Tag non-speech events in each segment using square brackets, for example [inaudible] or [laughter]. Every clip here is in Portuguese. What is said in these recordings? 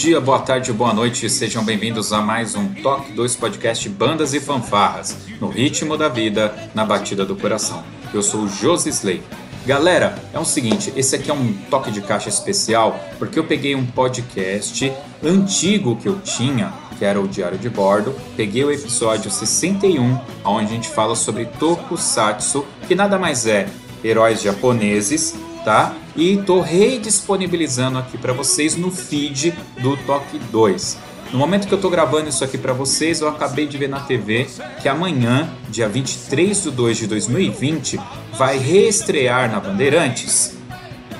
Dia, boa tarde, boa noite, sejam bem-vindos a mais um Toque 2 Podcast Bandas e Fanfarras, no ritmo da vida, na batida do coração. Eu sou o Josi Slay. Galera, é o seguinte, esse aqui é um toque de caixa especial, porque eu peguei um podcast antigo que eu tinha, que era o Diário de Bordo, peguei o episódio 61, onde a gente fala sobre Tokusatsu, que nada mais é heróis japoneses, tá? E tô redisponibilizando aqui para vocês no feed do Toque 2. No momento que eu tô gravando isso aqui para vocês, eu acabei de ver na TV que amanhã, dia 23 de 2 de 2020, vai reestrear na Bandeirantes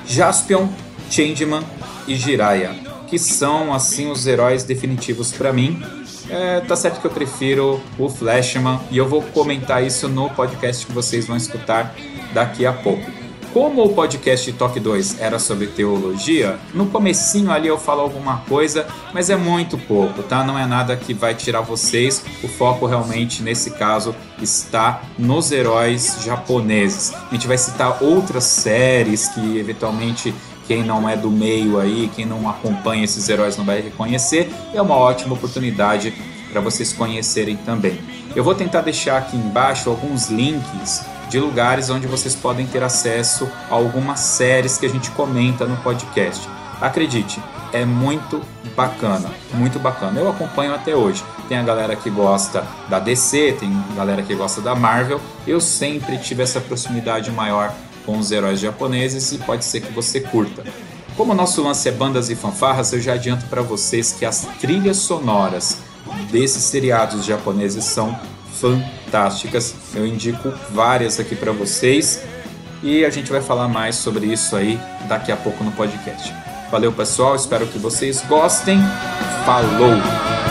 Jaspion, Changeman e Jiraiya, que são assim os heróis definitivos para mim. É, tá certo que eu prefiro o Flashman e eu vou comentar isso no podcast que vocês vão escutar daqui a pouco. Como o podcast Toque 2 era sobre teologia, no comecinho ali eu falo alguma coisa, mas é muito pouco, tá? Não é nada que vai tirar vocês. O foco realmente nesse caso está nos heróis japoneses. A gente vai citar outras séries que eventualmente quem não é do meio aí, quem não acompanha esses heróis não vai reconhecer. É uma ótima oportunidade para vocês conhecerem também. Eu vou tentar deixar aqui embaixo alguns links de lugares onde vocês podem ter acesso a algumas séries que a gente comenta no podcast. Acredite, é muito bacana, muito bacana. Eu acompanho até hoje. Tem a galera que gosta da DC, tem galera que gosta da Marvel. Eu sempre tive essa proximidade maior com os heróis japoneses e pode ser que você curta. Como o nosso lance é bandas e fanfarras, eu já adianto para vocês que as trilhas sonoras desses seriados japoneses são fantásticas. Eu indico várias aqui para vocês e a gente vai falar mais sobre isso aí daqui a pouco no podcast. Valeu, pessoal, espero que vocês gostem. Falou!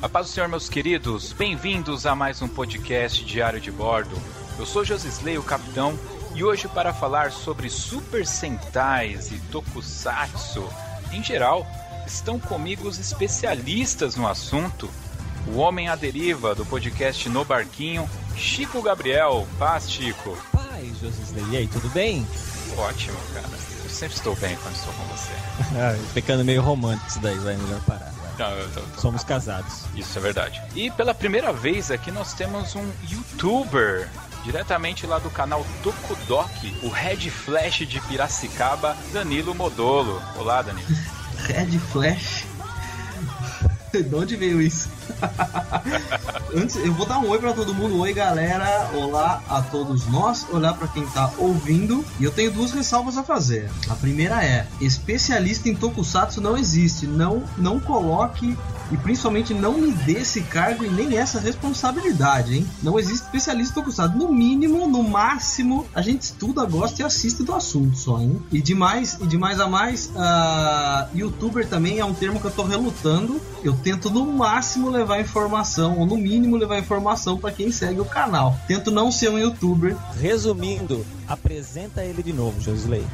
A paz do Senhor, meus queridos, bem-vindos a mais um podcast Diário de Bordo. Eu sou Josisley, o capitão, e hoje para falar sobre Super Sentais e Tokusatsu em geral, estão comigo os especialistas no assunto. O Homem à Deriva, do podcast No Barquinho, Chico Gabriel. Paz, Chico. Paz, José. E aí, tudo bem? Ótimo, cara. Eu sempre estou bem quando estou com você. [laughs] ah, pecando meio romântico isso daí, vai melhor parar. Não, eu tô, tô... Somos casados. Isso é verdade. E pela primeira vez aqui nós temos um youtuber diretamente lá do canal Tokudok, o Red Flash de Piracicaba, Danilo Modolo. Olá, Danilo. [laughs] Red Flash? [laughs] de onde veio isso? [laughs] Antes, eu vou dar um oi para todo mundo. Oi, galera. Olá a todos nós. Olá para quem tá ouvindo. E eu tenho duas ressalvas a fazer. A primeira é: especialista em tokusatsu não existe. Não, não coloque e principalmente não me dê esse cargo e nem essa responsabilidade, hein? Não existe especialista tokusatsu. No mínimo, no máximo, a gente estuda, gosta e assiste do assunto só, hein? E demais, e demais a mais, uh, youtuber também é um termo que eu tô relutando. Eu tento no máximo levar informação, ou no mínimo levar informação para quem segue o canal. Tento não ser um youtuber. Resumindo, apresenta ele de novo, Josley.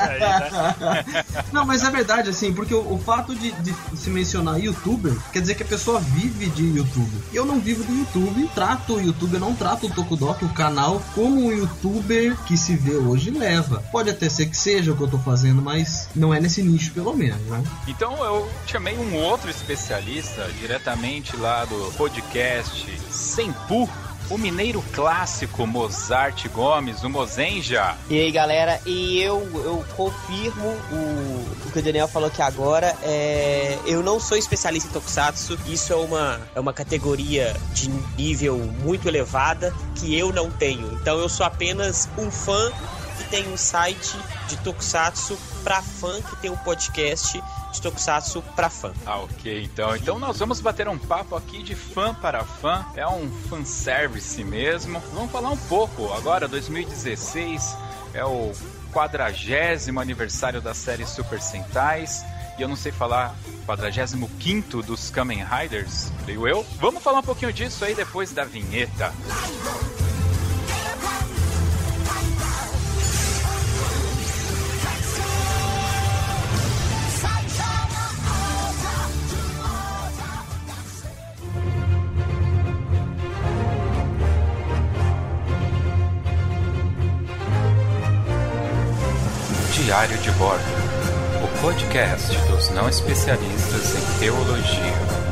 Aí, né? [laughs] Não, mas é verdade, assim, porque o, o fato de, de, se mencionar youtuber quer dizer que a pessoa vive de YouTube. Eu não vivo do YouTube, trato o YouTube, eu não trato o Tokudok, o canal, como um youtuber que se vê hoje leva. Pode até ser que seja o que eu tô fazendo, mas não é nesse nicho, pelo menos, né? Então eu chamei um outro especialista diretamente lá do podcast Sempu o mineiro clássico Mozart Gomes, o Mozenja. E aí, galera, e eu, eu confirmo o, o que o Daniel falou aqui agora. É, eu não sou especialista em Tokusatsu, isso é uma, é uma categoria de nível muito elevada que eu não tenho. Então eu sou apenas um fã que tem um site de Tokusatsu para fã que tem um podcast de Tokusatsu para fã. Ah, ok, então. Então nós vamos bater um papo aqui de fã para fã. É um fanservice mesmo. Vamos falar um pouco. Agora, 2016 é o quadragésimo aniversário da série Super Sentais. E eu não sei falar 45 dos Kamen Riders, creio eu. Vamos falar um pouquinho disso aí depois da vinheta. Diário de Bordo, o podcast dos não especialistas em teologia.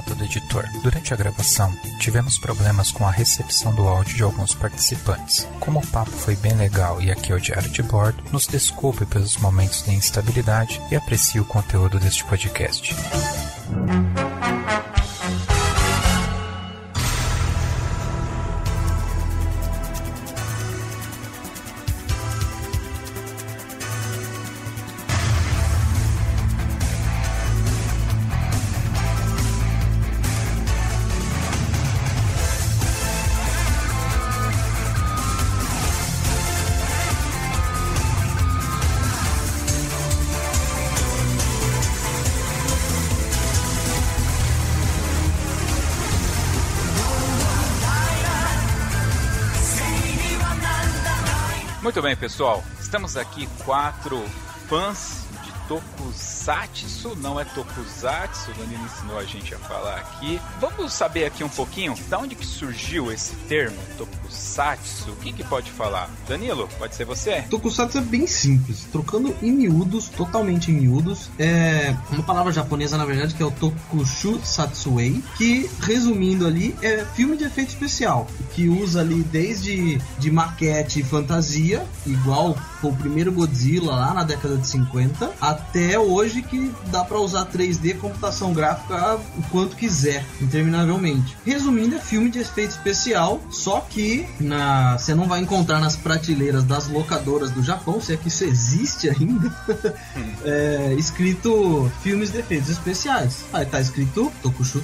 Nota do editor. Durante a gravação, tivemos problemas com a recepção do áudio de alguns participantes. Como o papo foi bem legal e aqui é o diário de bordo, nos desculpe pelos momentos de instabilidade e aprecie o conteúdo deste podcast. Muito bem, pessoal. Estamos aqui quatro fãs Tokusatsu, não é Tokusatsu, o Danilo ensinou a gente a falar aqui. Vamos saber aqui um pouquinho da onde que surgiu esse termo, Tokusatsu. O que pode falar? Danilo, pode ser você? Tokusatsu é bem simples, trocando em miúdos, totalmente em miúdos, é uma palavra japonesa na verdade que é o Tokushu Satsuei, que resumindo ali é filme de efeito especial, que usa ali desde de maquete e fantasia, igual o primeiro Godzilla lá na década de 50, até hoje que dá para usar 3D computação gráfica o quanto quiser, interminavelmente. Resumindo, é filme de efeito especial, só que na você não vai encontrar nas prateleiras das locadoras do Japão, se é que isso existe ainda, [laughs] é, escrito filmes de efeitos especiais. Aí tá escrito Tokushu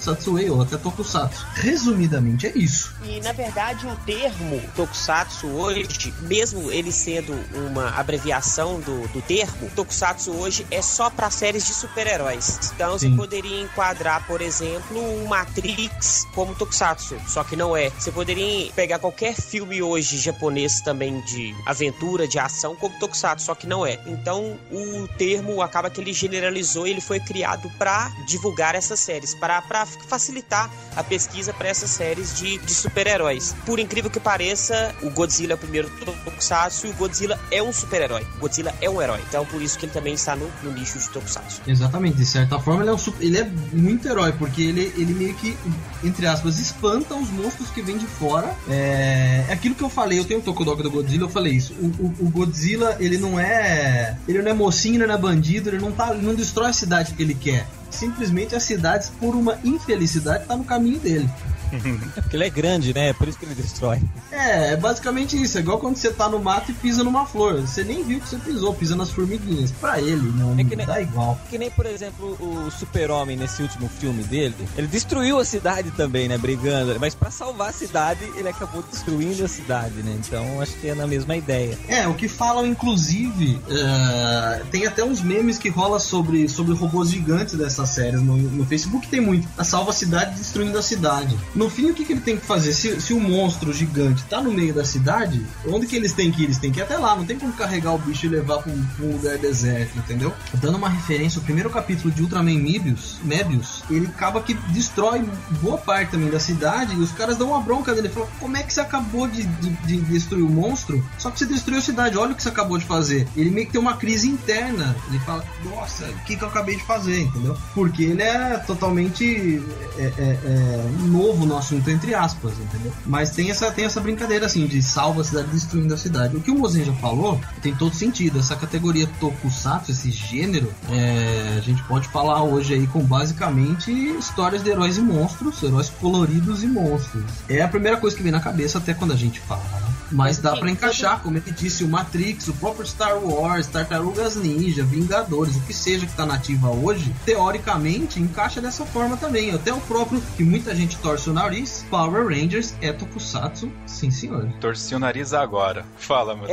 ou até Tokusatsu. Resumidamente é isso. E na verdade o termo Tokusatsu hoje, mesmo ele sendo uma abreviação do, do termo, Tokusatsu hoje é só para séries de super-heróis. Então Sim. você poderia enquadrar, por exemplo, um Matrix como Tokusatsu, só que não é. Você poderia pegar qualquer filme hoje japonês também de aventura, de ação, como Tokusatsu, só que não é. Então o termo acaba que ele generalizou, ele foi criado para divulgar essas séries, para facilitar a pesquisa para essas séries de, de super-heróis. Por incrível que pareça, o Godzilla é o primeiro Tokusatsu e o Godzilla é um super-herói. Godzilla é um herói. Então por isso que ele também está no, no nicho de Tokusatsu. Exatamente, de certa forma ele é, um ele é muito herói, porque ele, ele meio que, entre aspas, espanta os monstros que vêm de fora. É, é aquilo que eu falei, eu tenho o Tokudok do Godzilla, eu falei isso. O, o- o Godzilla, ele não é. Ele não é mocinho, ele não é bandido, ele não, tá, ele não destrói a cidade que ele quer. Simplesmente as cidades, por uma infelicidade, tá no caminho dele. É [laughs] porque ele é grande, né? É por isso que ele destrói. É, é basicamente isso. É igual quando você tá no mato e pisa numa flor. Você nem viu que você pisou, pisa nas formiguinhas. Pra ele, não, É que nem- dá igual. Que nem, por exemplo, o Super-Homem nesse último filme dele. Ele destruiu a cidade também, né? Brigando. Mas pra salvar a cidade, ele acabou destruindo a cidade, né? Então acho que é na mesma ideia. É, o que falam, inclusive, é, tem até uns memes que rola sobre, sobre robôs gigantes dessas séries. No, no Facebook tem muito. A salva a cidade destruindo a cidade. No fim, o que, que ele tem que fazer? Se, se o monstro gigante tá no meio da cidade, onde que eles têm que ir? Eles têm que ir até lá. Não tem como carregar o bicho e levar pra um, pra um lugar deserto, entendeu? Dando uma referência, o primeiro capítulo de Ultraman Mebius, Mebius, ele acaba que destrói boa parte também da cidade e os caras dão uma bronca dele. Falam, como é que você acabou de, de, de destruir o monstro? Só que você destruiu a cidade, olha o que você acabou de fazer. Ele meio que tem uma crise interna. Ele fala, nossa, o que, que eu acabei de fazer, entendeu? Porque ele é totalmente é, é, é, novo no assunto, entre aspas, entendeu? Mas tem essa, tem essa brincadeira assim de salva a cidade destruindo a cidade. O que o Mozen já falou tem todo sentido. Essa categoria Tokusatsu, esse gênero, é, a gente pode falar hoje aí com basicamente histórias de heróis e monstros, heróis coloridos e monstros. É a primeira coisa que vem na cabeça até quando a gente fala, né? Mas dá pra encaixar, como ele disse, o Matrix, o próprio Star Wars, Tartarugas Ninja, Vingadores, o que seja que tá nativa hoje, teoricamente encaixa dessa forma também. Até o próprio, que muita gente torce o nariz, Power Rangers é Tokusatsu, sim senhor. Torci o nariz agora. Fala, meu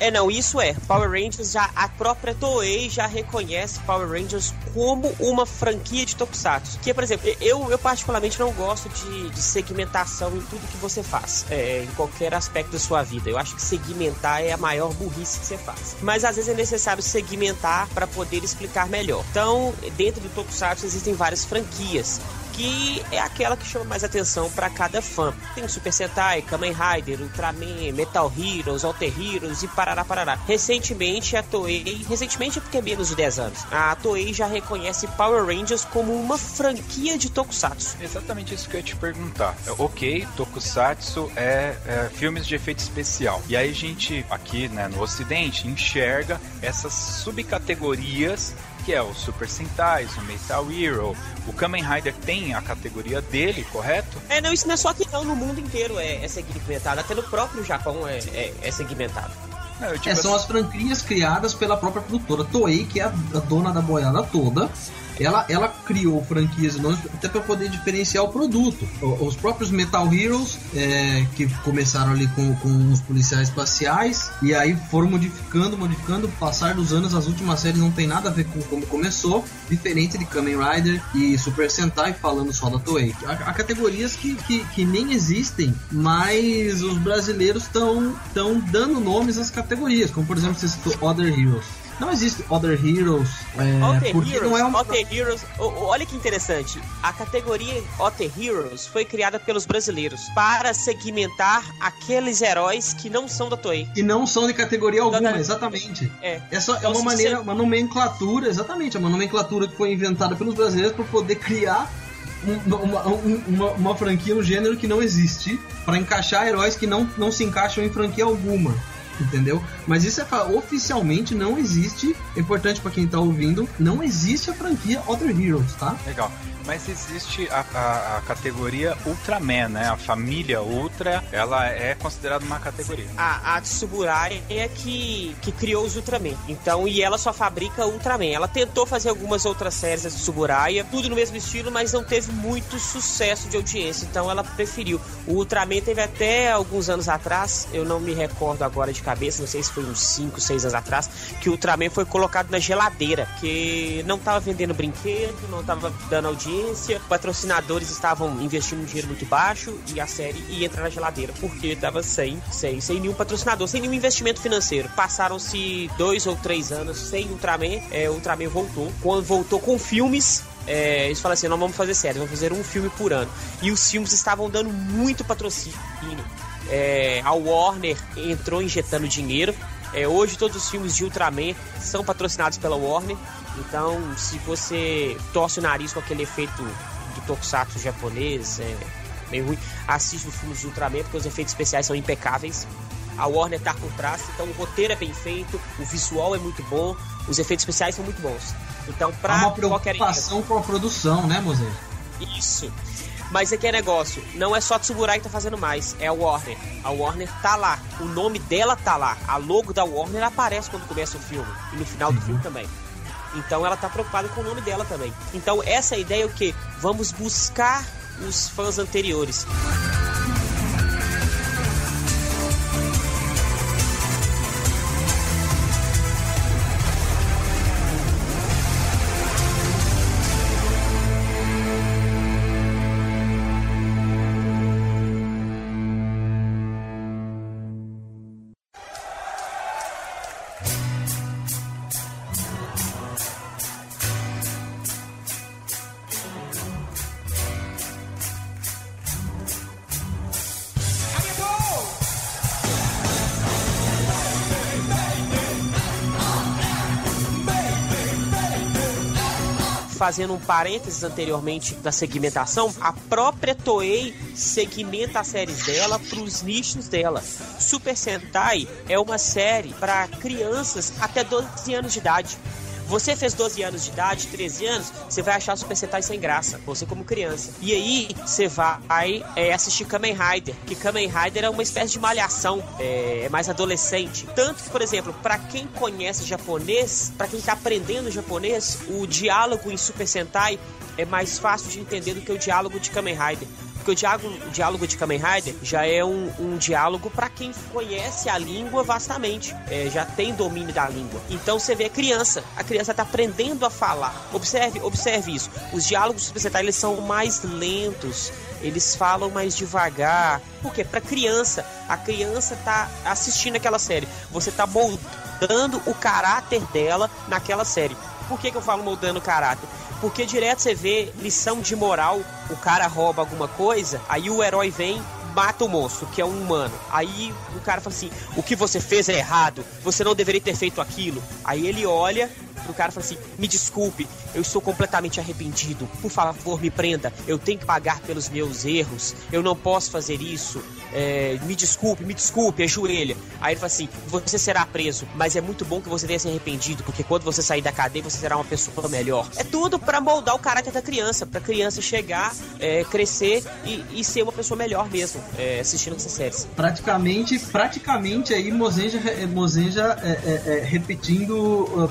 É, não, isso é. Power Rangers já a própria Toei já reconhece Power Rangers como uma franquia de Tokusatsu. Que, por exemplo, eu, eu particularmente não gosto de, de segmentação em tudo que você faz, é, em qualquer aspecto da sua vida. Eu acho que segmentar é a maior burrice que você faz. Mas às vezes é necessário segmentar para poder explicar melhor. Então, dentro do Tokusatsu existem várias franquias que é aquela que chama mais atenção para cada fã. Tem Super Sentai, Kamen Rider, Ultraman, Metal Heroes, Alter Heroes e parará parará. Recentemente a Toei, recentemente é porque é menos de 10 anos, a Toei já reconhece Power Rangers como uma franquia de Tokusatsu. Exatamente isso que eu ia te perguntar. É, Ok, Tokusatsu é, é filmes de efeito especial. E aí a gente, aqui né, no ocidente, enxerga essas subcategorias que é o Super Sentai, o Metal Hero. O Kamen Rider tem a categoria dele, correto? É, não, isso não é só aqui não, no mundo inteiro é, é segmentado, até no próprio Japão é, é, é segmentado. Não, É, são assim- as franquias criadas pela própria produtora Toei, que é a, a dona da boiada toda. Ela, ela criou franquias e nomes até para poder diferenciar o produto. Os próprios Metal Heroes, é, que começaram ali com, com os policiais espaciais, e aí foram modificando, modificando. Passar dos anos, as últimas séries não tem nada a ver com como começou, diferente de Kamen Rider e Super Sentai, falando só da Toei. Há, há categorias que, que, que nem existem, mas os brasileiros estão dando nomes às categorias, como por exemplo, você citou Other Heroes. Não existe Other Heroes, é, Other porque Heroes, não é uma... Other Heroes, olha que interessante. A categoria Other Heroes foi criada pelos brasileiros para segmentar aqueles heróis que não são da Toei. E não são de categoria alguma, Exatamente. exatamente. É. É, só, é Então, uma se maneira, você- uma nomenclatura, exatamente, é uma nomenclatura que foi inventada pelos brasileiros para poder criar um- uma, um- uma, uma franquia, um gênero que não existe, para encaixar heróis que não, não se encaixam em franquia alguma. Entendeu? Mas isso é oficialmente não existe. É importante para quem tá ouvindo, não existe a franquia Other Heroes, tá? Legal. Mas existe a, a- a categoria Ultraman, né? A família Ultra, ela é considerada uma categoria. A, a Tsuburaya é que, que criou os Ultraman. Então, e ela só fabrica Ultraman. Ela tentou fazer algumas outras séries da Tsuburaya, tudo no mesmo estilo, mas não teve muito sucesso de audiência. Então, ela preferiu. O Ultraman teve até alguns anos atrás, eu não me recordo agora de cabeça, não sei se foi uns 5, 6 anos atrás, que o Ultraman foi colocado na geladeira, que não tava vendendo brinquedo, não tava dando audiência, patrocinadores estavam investindo um dinheiro muito baixo e a série ia entrar na geladeira, porque tava sem, sem, sem nenhum patrocinador, sem nenhum investimento financeiro. Passaram-se dois ou três anos sem Ultraman, é, Ultraman voltou. Quando voltou com filmes, é, eles falam assim: não vamos fazer série, vamos fazer um filme por ano. E os filmes estavam dando muito patrocínio. É, a Warner entrou injetando dinheiro. É, hoje todos os filmes de Ultraman são patrocinados pela Warner. Então, se você torce o nariz com aquele efeito do tokusatsu japonês, é meio ruim, assiste os filmes de Ultraman porque os efeitos especiais são impecáveis. A Warner tá por trás, então o roteiro é bem feito, o visual é muito bom, os efeitos especiais são muito bons. Então, pra Há uma preocupação com a produção, né, Mosé? Isso. Mas aqui é negócio, não é só Tsuburai que tá fazendo mais, é a Warner. A Warner tá lá, o nome dela tá lá, a logo da Warner aparece quando começa o filme e no final do uhum. filme também. Então ela tá preocupada com o nome dela também. Então essa é ideia é o que? Vamos buscar os fãs anteriores. Fazendo um parênteses anteriormente da segmentação, a própria Toei segmenta as séries dela para os nichos dela. Super Sentai é uma série para crianças até 12 anos de idade. Você fez 12 anos de idade, 13 anos, você vai achar Super Sentai sem graça, você como criança. E aí, você vai é, assistir Kamen Rider, que Kamen Rider é uma espécie de malhação, é, é mais adolescente. Tanto que, por exemplo, para quem conhece japonês, para quem tá aprendendo japonês, o diálogo em Super Sentai é mais fácil de entender do que o diálogo de Kamen Rider. Porque o diálogo, o diálogo de Kamen Rider já é um, um diálogo para quem conhece a língua vastamente, é, já tem domínio da língua. Então você vê a criança, a criança está aprendendo a falar. Observe, observe isso. Os diálogos do Super eles são mais lentos, eles falam mais devagar. Por quê? Para criança, a criança tá assistindo aquela série. Você tá moldando o caráter dela naquela série. Por que, que eu falo moldando o caráter? Porque direto você vê lição de moral, o cara rouba alguma coisa, aí o herói vem mata o monstro, que é um humano. Aí o cara fala assim: o que você fez é errado, você não deveria ter feito aquilo. Aí ele olha pro cara e fala assim: me desculpe, eu estou completamente arrependido, por favor me prenda, eu tenho que pagar pelos meus erros, eu não posso fazer isso, é, me desculpe, me desculpe, ajoelha. Aí ele fala assim: você será preso, mas é muito bom que você tenha se arrependido, porque quando você sair da cadeia você será uma pessoa melhor. É tudo para moldar o caráter da criança, pra criança chegar, é, crescer e, e, ser uma pessoa melhor mesmo, é, assistindo essas séries. Praticamente, praticamente aí Mozenja, Mozenja é, é, é, repetindo uh,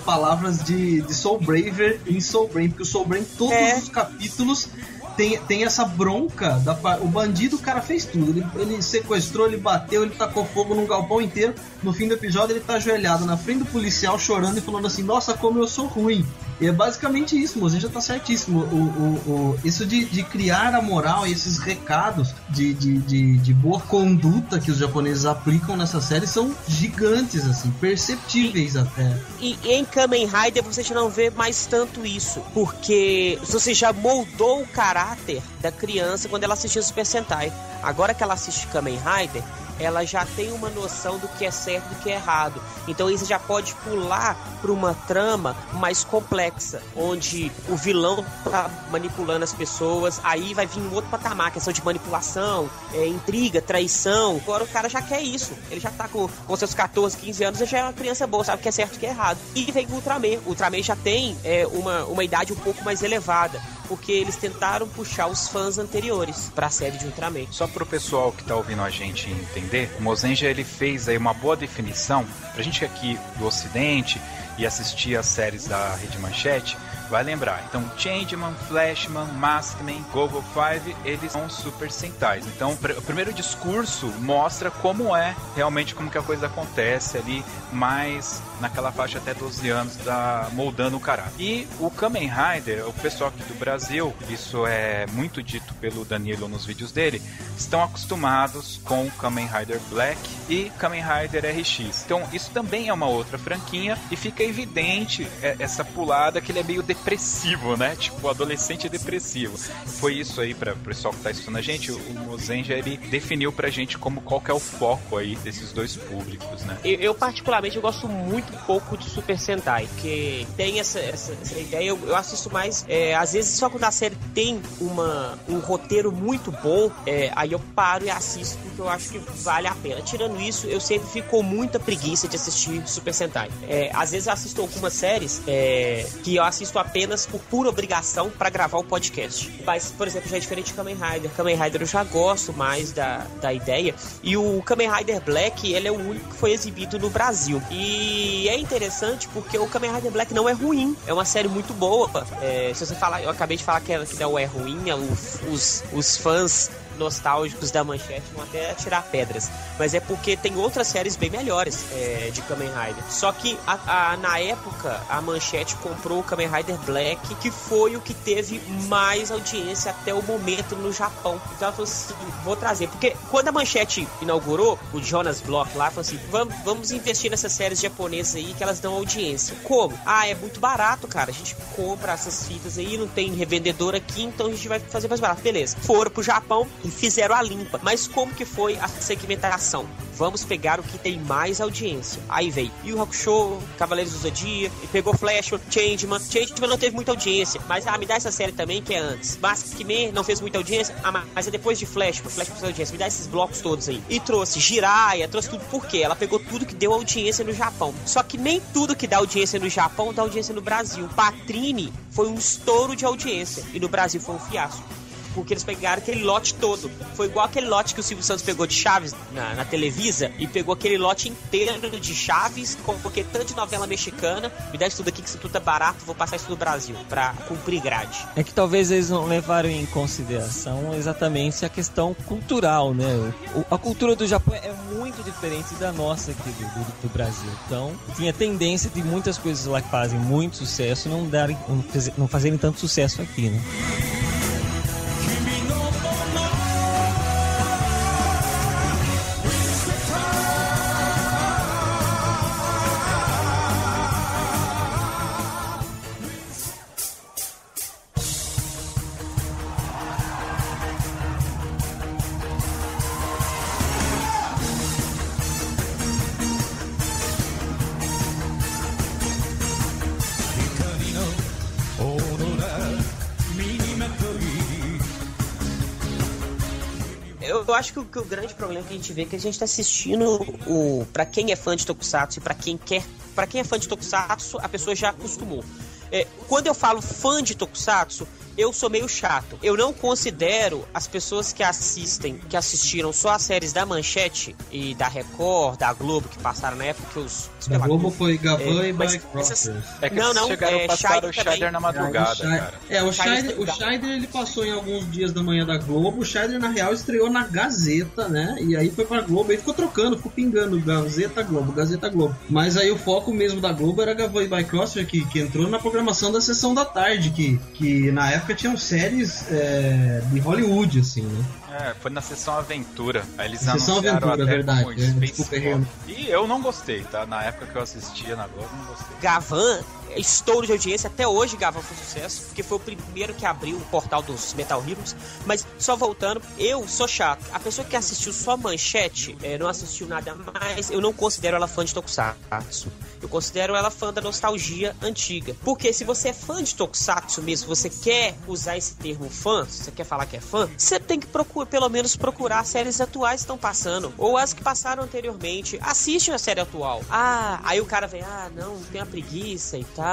de, de Soul Braver em Soul Brain, porque o Soul Brain, todos é. os capítulos tem, tem essa bronca. Da, o bandido, o cara fez tudo. Ele, ele sequestrou, ele bateu, ele tacou fogo num galpão inteiro. No fim do episódio, ele tá ajoelhado na frente do policial, chorando e falando assim: Nossa, como eu sou ruim. E é basicamente isso, mozinho já tá certíssimo. O, o, o, isso de, de criar a moral e esses recados de, de, de, de, boa conduta que os japoneses aplicam nessa série são gigantes, assim, perceptíveis e, até. E em Kamen Rider você já não vê mais tanto isso, porque você já moldou o caráter da criança quando ela assistia Super Sentai. Agora que ela assiste Kamen Rider, ela já tem uma noção do que é certo e do que é errado. Então você já pode pular para uma trama mais complexa, onde o vilão tá manipulando as pessoas, aí vai vir um outro patamar, questão de manipulação, é, intriga, traição. Agora o cara já quer isso. Ele já tá com, com seus 14, 15 anos, ele já é uma criança boa, sabe o que é certo e o que é errado. E vem o Ultraman. O Ultraman já tem é, uma, uma idade um pouco mais elevada porque eles tentaram puxar os fãs anteriores para a série de Ultraman. Só para o pessoal que está ouvindo a gente entender, o Mozenja ele fez aí uma boa definição para a gente aqui do Ocidente e assistir as séries da Rede Manchete vai lembrar. Então, Changeman, Flashman, Maskman, Gogo 5, eles são Super Sentais. Então, o primeiro discurso mostra como é realmente como que a coisa acontece ali, mais naquela faixa até 12 anos da moldando o caráter. E o Kamen Rider, o pessoal aqui do Brasil, isso é muito dito pelo Danilo nos vídeos dele, estão acostumados com Kamen Rider Black e Kamen Rider RX. Então, isso também é uma outra franquinha e fica evidente é, essa pulada que ele é meio depressivo, né? Tipo, adolescente depressivo. Foi isso aí para o pessoal que tá estudando a gente, o Mozenja ele definiu pra gente como qual que é o foco aí desses dois públicos, né? Eu, eu particularmente eu gosto muito pouco de Super Sentai, porque tem essa, essa, essa ideia, eu, eu, assisto mais, é, às vezes só quando a série tem uma, um roteiro muito bom, é, aí eu paro e assisto porque eu acho que vale a pena. Tirando isso, eu sempre fico com muita preguiça de assistir Super Sentai. É, às vezes eu assisto algumas séries é, que eu assisto apenas por pura obrigação para gravar o podcast. Mas, por exemplo, já é diferente de Kamen Rider. Kamen Rider eu já gosto mais da, da ideia. E o Kamen Rider Black, ele é o único que foi exibido no Brasil. E é interessante porque o Kamen Rider Black não é ruim. É uma série muito boa. É, se você falar, eu acabei de falar que, ela, que não é ruim, é os, os fãs nostálgicos da manchete vão até tirar pedras. Mas é porque tem outras séries bem melhores é, de Kamen Rider. Só que a, a, na época a manchete comprou o Kamen Rider Black, que foi o que teve mais audiência até o momento no Japão. Então ela falou assim: vou trazer. Porque quando a manchete inaugurou, o Jonas Block lá falou assim: vamos, vamos investir nessas séries japonesas aí que elas dão audiência. Como? Ah, é muito barato, cara. A gente compra essas fitas aí, não tem revendedor aqui, então a gente vai fazer mais barato. Beleza. Foram pro Japão, e fizeram a limpa. Mas como que foi a segmentação? Vamos pegar o que tem mais audiência. Aí veio Yu Hakusho, Cavaleiros do Zodíaco, e pegou Flash, Changeman. Changeman não teve muita audiência, mas ah, me dá essa série também que é antes. Maskman não fez muita audiência, ah, mas é depois de Flash, Flash fez audiência. Me dá esses blocos todos aí. E trouxe Jiraiya, trouxe tudo por quê? Ela pegou tudo que deu audiência no Japão. Só que nem tudo que dá audiência no Japão dá audiência no Brasil. Patrine foi um estouro de audiência e no Brasil foi um fiasco porque eles pegaram aquele lote todo. Foi igual aquele lote que o Silvio Santos pegou de Chaves na, na Televisa e pegou aquele lote inteiro de Chaves, com porque tanto de novela mexicana, me dá isso tudo aqui que isso tudo é barato, vou passar isso no Brasil, pra cumprir grade. É que talvez eles não levaram em consideração exatamente a questão cultural, né? O, a cultura do Japão é muito diferente da nossa aqui do, do, do Brasil. Então, tinha tendência de muitas coisas lá que fazem muito sucesso não darem, não fazerem tanto sucesso aqui, né? Acho que o, que o, grande problema que a gente vê é que a gente tá assistindo o. para quem é fã de Tokusatsu e para quem quer. para quem é fã de Tokusatsu, a pessoa já acostumou. É, quando eu falo fã de Tokusatsu, eu sou meio chato. Eu não considero as pessoas que assistem, que assistiram só as séries da Manchete e da Record, da Globo, que passaram na época que os. Da Globo foi Gavan é, e Mike É que não, não, chegaram é, passaram o Scheider na madrugada, é, cara. É, o Scheider, o Scheider ele passou em alguns dias da manhã da Globo. O Scheider, na real, estreou na Gazeta, né? E aí foi pra Globo. Aí ficou trocando, ficou pingando Gazeta Globo, Gazeta Globo. Mas aí o foco mesmo da Globo era Gavan e Bycrosser, que, que entrou na programação da sessão da tarde, que, que na época tinham séries é, de Hollywood, assim, né? É, foi na sessão Aventura. Aí eles sessão anunciaram Aventura, até verdade. é, Space E eu não gostei, tá? Na época que eu assistia na Globo, não gostei. Gavan estouro de audiência. Até hoje Gavan foi sucesso, porque foi o primeiro que abriu o portal dos Metal Heroes. Mas só voltando, eu sou chato. A pessoa que assistiu só manchete, é, não assistiu nada mais, eu não considero ela fã de Tokusatsu. Eu considero ela fã da nostalgia antiga. Porque se você é fã de Tokusatsu mesmo, você quer usar esse termo fã, você quer falar que é fã, você tem que procurar, pelo menos procurar as séries atuais que estão passando. Ou as que passaram anteriormente. Assiste a série atual. Ah, aí o cara vem, ah, não, tem a preguiça e tal.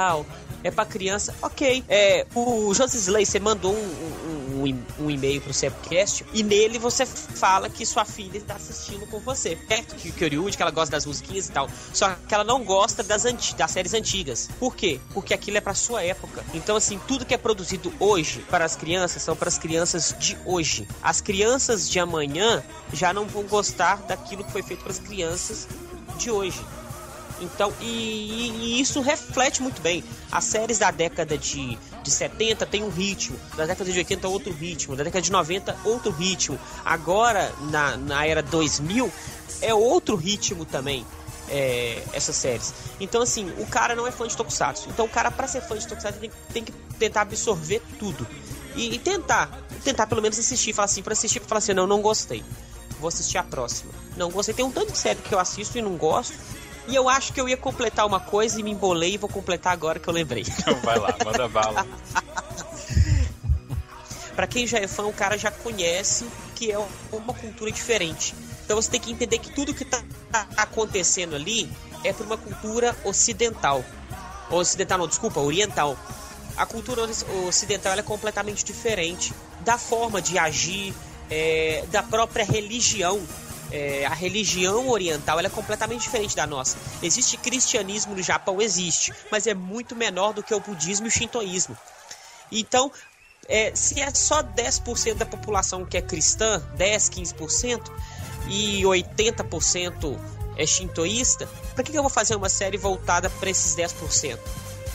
É pra criança. Ok. É, o Joseph Slay, você mandou um, um, um e-mail pro Sepcast e nele você fala que sua filha está assistindo com você. É que Kyoryuji, que ela gosta das musiquinhas e tal. Só que ela não gosta das, das séries antigas. Por quê? Porque aquilo é pra sua época. Então, assim, tudo que é produzido hoje para as crianças são para as crianças de hoje. As crianças de amanhã já não vão gostar daquilo que foi feito para as crianças de hoje. Então, e, e, isso reflete muito bem. As séries da década de, de 70 tem um ritmo, da década de 80 outro ritmo, da década de 90 outro ritmo. Agora, na, na era 2000, é outro ritmo também. É, essas séries. Então, assim, o cara não é fã de Tokusatsu. Então, o cara, para ser fã de Tokusatsu, tem, tem que tentar absorver tudo. E, e, tentar, tentar pelo menos assistir. Falar assim, pra assistir, falar assim, não, não gostei. Vou assistir a próxima. Não gostei. Tem um tanto de série que eu assisto e não gosto. E eu acho que eu ia completar uma coisa e me embolei e vou completar agora que eu lembrei. [laughs] Então vai lá, manda bala. [laughs] para quem já é fã, o cara já conhece que é uma cultura diferente. Então você tem que entender que tudo que tá acontecendo ali é por uma cultura ocidental. Ocidental não, desculpa, oriental. A cultura ocidental é completamente diferente da forma de agir, é, da própria religião é, a religião oriental é completamente diferente da nossa. Existe cristianismo no Japão? Existe, mas é muito menor do que o budismo e o shintoísmo. Então, é, se é só 10% da população que é cristã, 10, 15%, e 80% é shintoísta, para que, que eu vou fazer uma série voltada para esses 10%?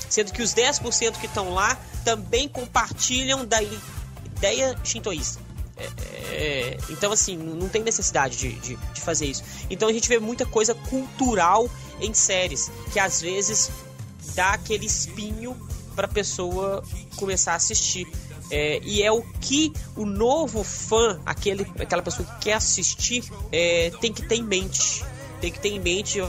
Sendo que os 10% que estão lá também compartilham da ideia shintoísta. É, é, então, assim, não tem necessidade de, de, de, fazer isso. Então a gente vê muita coisa cultural em séries, que às vezes dá aquele espinho pra pessoa começar a assistir. É, e é o que o novo fã, aquele, aquela pessoa que quer assistir, é, tem que ter em mente. Tem que ter em mente,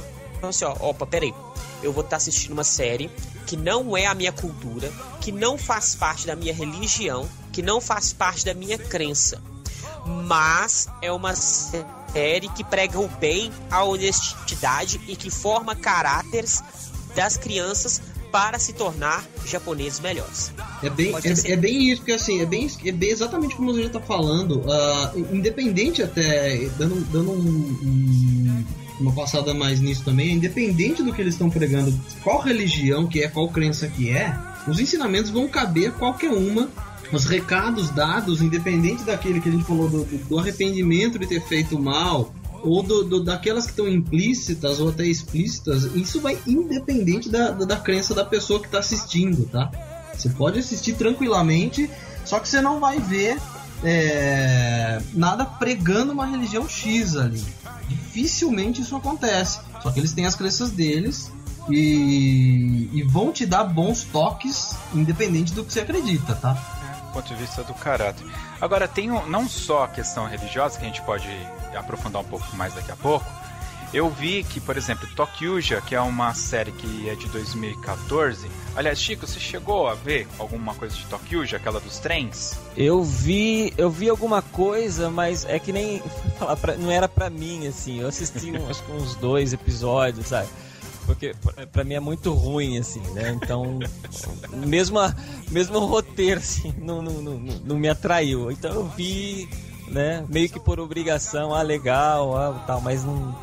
assim, ó, opa, peraí. Eu vou estar tá assistindo uma série que não é a minha cultura, que não faz parte da minha religião, que não faz parte da minha crença. Mas é uma série que prega o bem, a honestidade e que forma caráteres das crianças para se tornar japoneses melhores. É bem, é, é, bem isso, porque assim, é bem, é bem exatamente como você já está falando. Uh, independente até, dando, dando um, um, uma passada mais nisso também, independente do que eles estão pregando, qual religião que é, qual crença que é, os ensinamentos vão caber qualquer uma os recados dados, independente daquele que a gente falou do, do arrependimento de ter feito mal, ou do, do, daquelas que estão implícitas ou até explícitas, isso vai independente da, da, da crença da pessoa que está assistindo, tá? Você pode assistir tranquilamente, só que você não vai ver é, nada pregando uma religião X ali. Dificilmente isso acontece. Só que eles têm as crenças deles e, e vão te dar bons toques, independente do que você acredita, tá? Ponto de vista do caráter. Agora, tem não só a questão religiosa, que a gente pode aprofundar um pouco mais daqui a pouco. Eu vi que, por exemplo, Tokyuja, que é uma série que é de 2014. Aliás, Chico, você chegou a ver alguma coisa de Tokyuja, aquela dos trens? Eu vi, eu vi alguma coisa, mas é que nem falar [laughs] pra, não era para mim assim. Eu assisti [laughs] acho que uns dois episódios, sabe? Porque para mim é muito ruim, assim, né? Então, mesmo, a, mesmo o roteiro, assim, não, não, não, não me atraiu. Então eu vi, né, meio que por obrigação, ah, legal, ah, tal, mas não,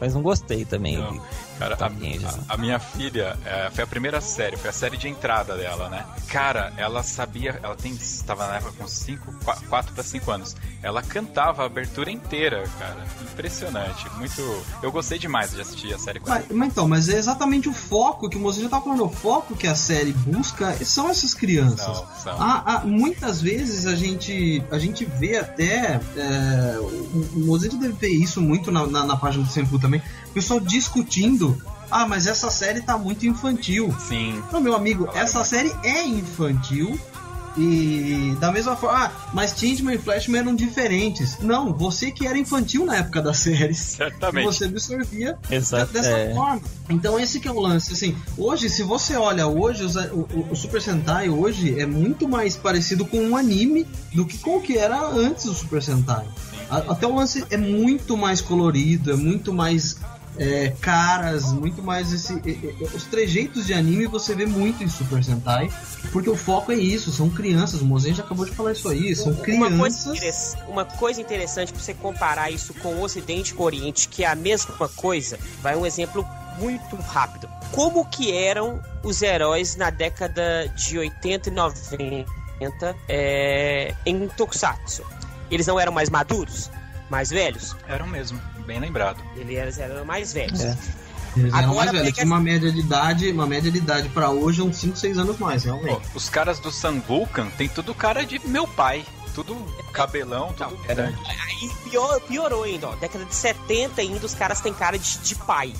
mas não gostei também. Não. Cara, a, a, a, minha filha é, foi a primeira série, foi a série de entrada dela, né? Cara, ela sabia, ela tem, estava na época com 5, 4 para 5 anos. Ela cantava a abertura inteira, cara. Impressionante, muito. Eu gostei demais de assistir a série com mas, mas, então, mas é exatamente o foco que você já tá falando, o foco que a série busca são essas crianças. São, são. Há, há, muitas vezes a gente, a gente vê até. É, o, o Mozart deve ver isso muito na, na, na página do Senpu também. O pessoal discutindo ah, mas essa série tá muito infantil. Sim. Não, meu amigo, essa série é infantil. E da mesma forma, ah, mas Changeman e Flashman eram diferentes. Não, você que era infantil na época das séries. Certamente. Você absorvia Exato, dessa é. forma. Então esse que é o lance, assim, hoje, se você olha hoje, o, o, Super Sentai hoje é muito mais parecido com um anime do que com o que era antes do Super Sentai. Até o lance é muito mais colorido, é muito mais é, caras, muito mais esse. os trejeitos de anime você vê muito em Super Sentai, porque o foco é isso, são crianças. O Mozen já acabou de falar isso aí, são crianças. Uma coisa, uma coisa interessante para você comparar isso com o Ocidente e com o Oriente, que é a mesma coisa, vai um exemplo muito rápido. Como que eram os heróis na década de 80 e 90 é, em Tokusatsu? Eles não eram mais maduros? Mais velhos? Eram mesmo, bem lembrado. Eles eram mais velhos. É. Eles eram Agora, mais velhos, tinha uma média de idade, uma média de idade para hoje uns 5, 6 anos mais, realmente. Pô, os caras do San Vulcan tem tudo cara de meu pai. Tudo cabelão, tudo grande. Aí pior, piorou ainda, ó. Década de 70 ainda os caras têm cara de, de pai.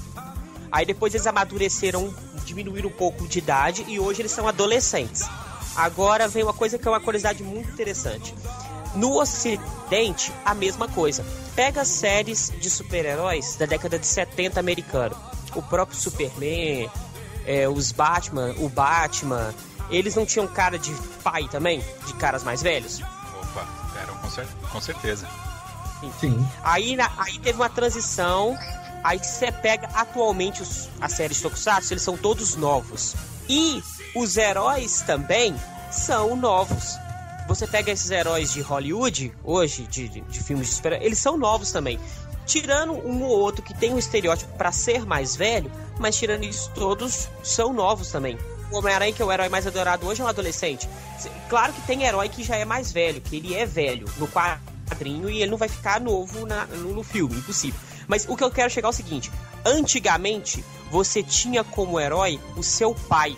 Aí depois eles amadureceram, diminuíram um pouco de idade e hoje eles são adolescentes. Agora vem uma coisa que é uma curiosidade muito interessante. No Ocidente, a mesma coisa. Pega séries de super-heróis da década de 70 americano. O próprio Superman, é, os Batman, o Batman, eles não tinham cara de pai também? De caras mais velhos? Opa, eram com, cer com certeza. Sim. Sim. Aí, na, aí teve uma transição Aí você pega atualmente os, as séries Tokusatsu, eles são todos novos. E os heróis também são novos. Você pega esses heróis de Hollywood, hoje, de, de, de filmes de super eles são novos também. Tirando um ou outro que tem um estereótipo para ser mais velho, mas tirando isso, todos são novos também. O Homem-Aranha, que é o herói mais adorado hoje, é um adolescente. Claro que tem herói que já é mais velho, que ele é velho no quadrinho e ele não vai ficar novo na, no, no filme, impossível. Mas o que eu quero chegar é o seguinte: antigamente você tinha como herói o seu pai.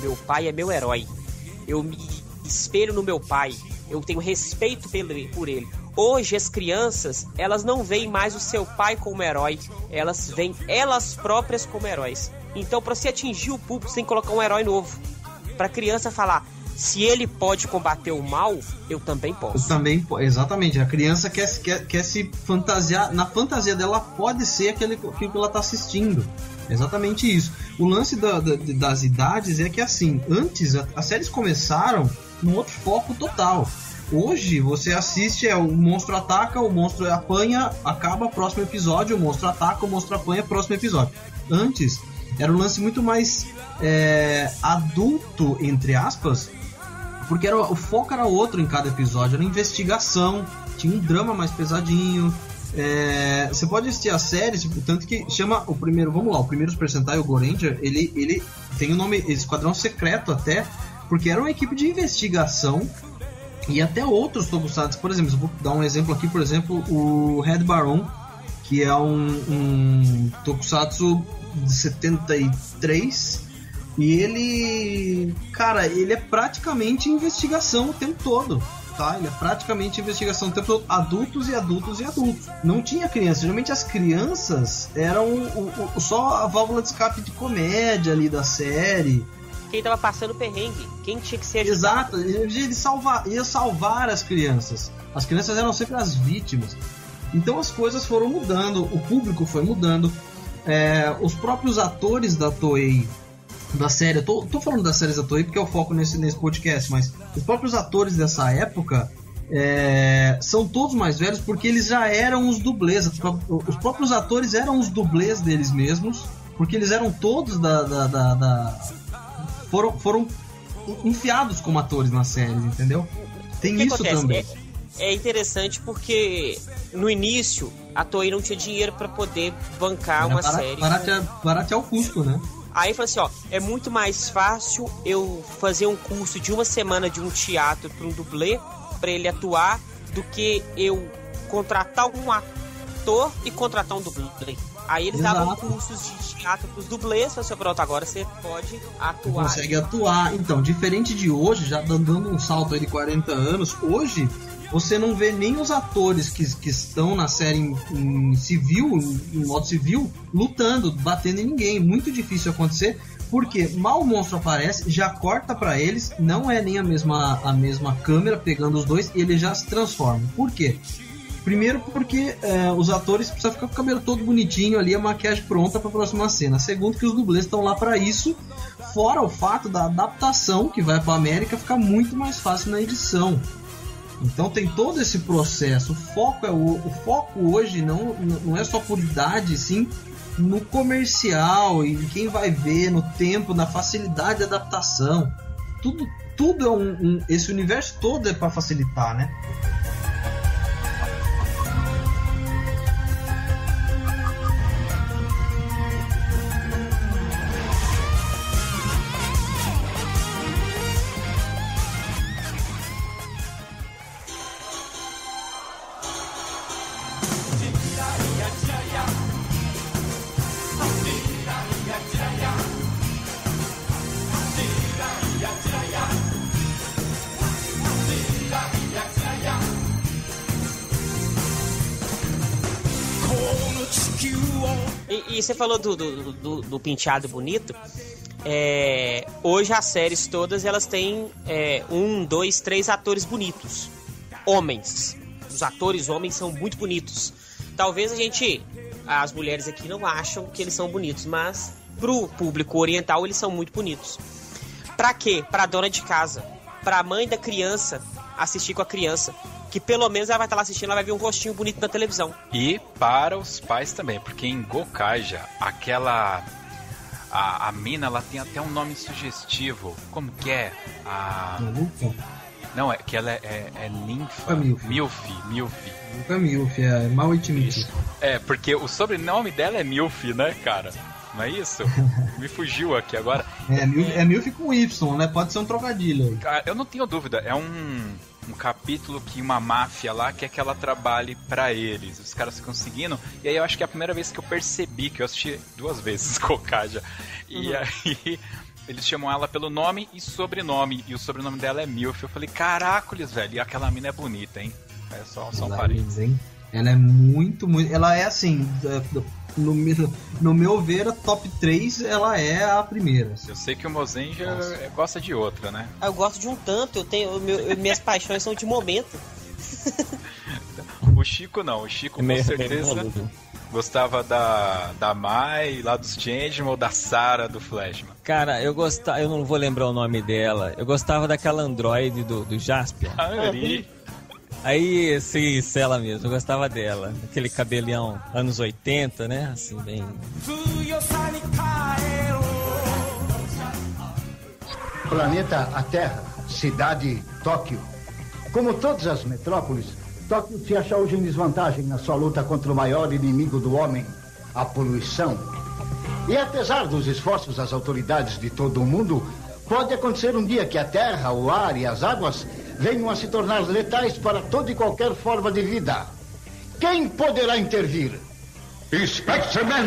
Meu pai é meu herói. Eu me espelho no meu pai. Eu tenho respeito por ele. Hoje as crianças, elas não veem mais o seu pai como herói, elas veem elas próprias como heróis. Então, para você atingir o público, você tem que colocar um herói novo. Para a criança falar: se ele pode combater o mal, eu também posso. Também, exatamente. A criança quer, quer, quer se fantasiar, na fantasia dela pode ser aquele, aquilo que ela está assistindo. Exatamente isso. O lance da, da, das idades é que assim, antes as séries começaram num outro foco total. Hoje você assiste, é o monstro ataca, o monstro apanha, acaba, próximo episódio, o monstro ataca, o monstro apanha, próximo episódio. Antes era um lance muito mais é, adulto, entre aspas, porque era, o foco era outro em cada episódio, era investigação, tinha um drama mais pesadinho. É, você pode assistir a série, tipo, tanto que chama o primeiro, vamos lá, o primeiro Super Sentai, o Goranger, ele, ele tem o nome Esquadrão Secreto até, porque era uma equipe de investigação e até outros tokusatsu, por exemplo, vou dar um exemplo aqui, por exemplo, o Red Baron, que é um, um tokusatsu de 73 e ele, cara, ele é praticamente investigação o tempo todo. É praticamente investigação o tempo todo, adultos e adultos e adultos. Não tinha criança. Geralmente as crianças eram o, o, só a válvula de escape de comédia ali da série. Quem tava passando perrengue, quem tinha que ser ajudado. Exato, ele salvar, ia salvar as crianças. As crianças eram sempre as vítimas. Então as coisas foram mudando, o público foi mudando. É, os próprios atores da Toei da série. Eu tô, tô falando das séries da Toei porque é o foco nesse, nesse podcast, mas os próprios atores dessa época é, são todos mais velhos porque eles já eram os dublês. Os próprios atores eram os dublês deles mesmos, porque eles eram todos da. da, da, da foram, foram enfiados como atores nas séries, entendeu? Tem isso acontece? também. É, é, interessante porque no início a Toei não tinha dinheiro para poder bancar Era uma barato, série. Baratear, baratear o custo, né? Aí falou assim, ó, é muito mais fácil eu fazer um curso de uma semana de um teatro para um dublê, para ele atuar, do que eu contratar um ator e contratar um dublê. Aí eles Exato. davam cursos de teatro pros dublês, falou assim, pronto, agora você pode atuar. Consegue atuar. Então, diferente de hoje, já dando um salto aí de 40 anos, hoje você não vê nem os atores que, que estão na série em, em civil, em, modo civil, lutando, batendo em ninguém. Muito difícil acontecer, porque mal o monstro aparece, já corta para eles, não é nem a mesma, a mesma câmera pegando os dois, e ele já se transforma. Por quê? Primeiro porque é, os atores precisam ficar com o cabelo todo bonitinho ali, a maquiagem pronta para a próxima cena. Segundo que os dublês estão lá para isso, fora o fato da adaptação que vai para América ficar muito mais fácil na edição. Então tem todo esse processo. O foco é o, o foco hoje não, não é só por idade, sim no comercial e quem vai ver, no tempo, na facilidade de adaptação. Tudo, tudo é um, um esse universo todo é para facilitar, né? Você falou do, do, do, do penteado bonito. É, hoje as séries todas elas têm é, um, dois, três atores bonitos. Homens. Os atores homens são muito bonitos. Talvez a gente, as mulheres aqui não acham que eles são bonitos, mas pro público oriental eles são muito bonitos. Pra quê? Pra dona de casa, pra mãe da criança assistir com a criança que pelo menos ela vai estar lá assistindo, ela vai ver um rostinho bonito na televisão. E para os pais também, porque em Gokaja, aquela. A, a mina, ela tem até um nome sugestivo. Como que é? A. Não, é que ela é, é, é ninfa. Milf. Milf, Milf. Nunca Milf, é mal Isso. É, porque o sobrenome dela é Milf, né, cara? Não é isso? [laughs] Me fugiu aqui agora. É, Milf, é Milf com Y, né? Pode ser um trocadilho. Eu não tenho dúvida. É um um capítulo que uma máfia lá quer que ela trabalhe para eles. Os caras ficam seguindo. E aí eu acho que é a primeira vez que eu percebi, que eu assisti duas [laughs] vezes Cocaja. E uhum. aí eles chamam ela pelo nome e sobrenome. E o sobrenome dela é Milf. Eu falei, caracoles, velho. E aquela mina é bonita, hein? É só, só um parênteses. Ela é muito, muito. Ela é assim. É, no, no meu ver, a top 3 ela é a primeira. Eu sei que o Mozenja gosta de outra, né? Ah, eu gosto de um tanto, eu tenho. Meu, minhas [laughs] paixões são de momento. o Chico não, o Chico com certeza gostava da, da Mai, lá dos Changeman ou da Sarah do Flashman. Cara, eu gostava, eu não vou lembrar o nome dela. Eu gostava daquela androide do, do Jaspion. Ah, Ari. Aí, sim, ela mesmo, eu gostava dela. Aquele cabelião anos 80, né? Assim, bem. Planeta a Terra, cidade Tóquio. Como todas as metrópoles, Tóquio se acha hoje em desvantagem na sua luta contra o maior inimigo do homem, a poluição. E apesar dos esforços das autoridades de todo o mundo, pode acontecer um dia que a terra, o ar e as águas venham a se tornar letais para toda e qualquer forma de vida. Quem poderá intervir? Spectreman!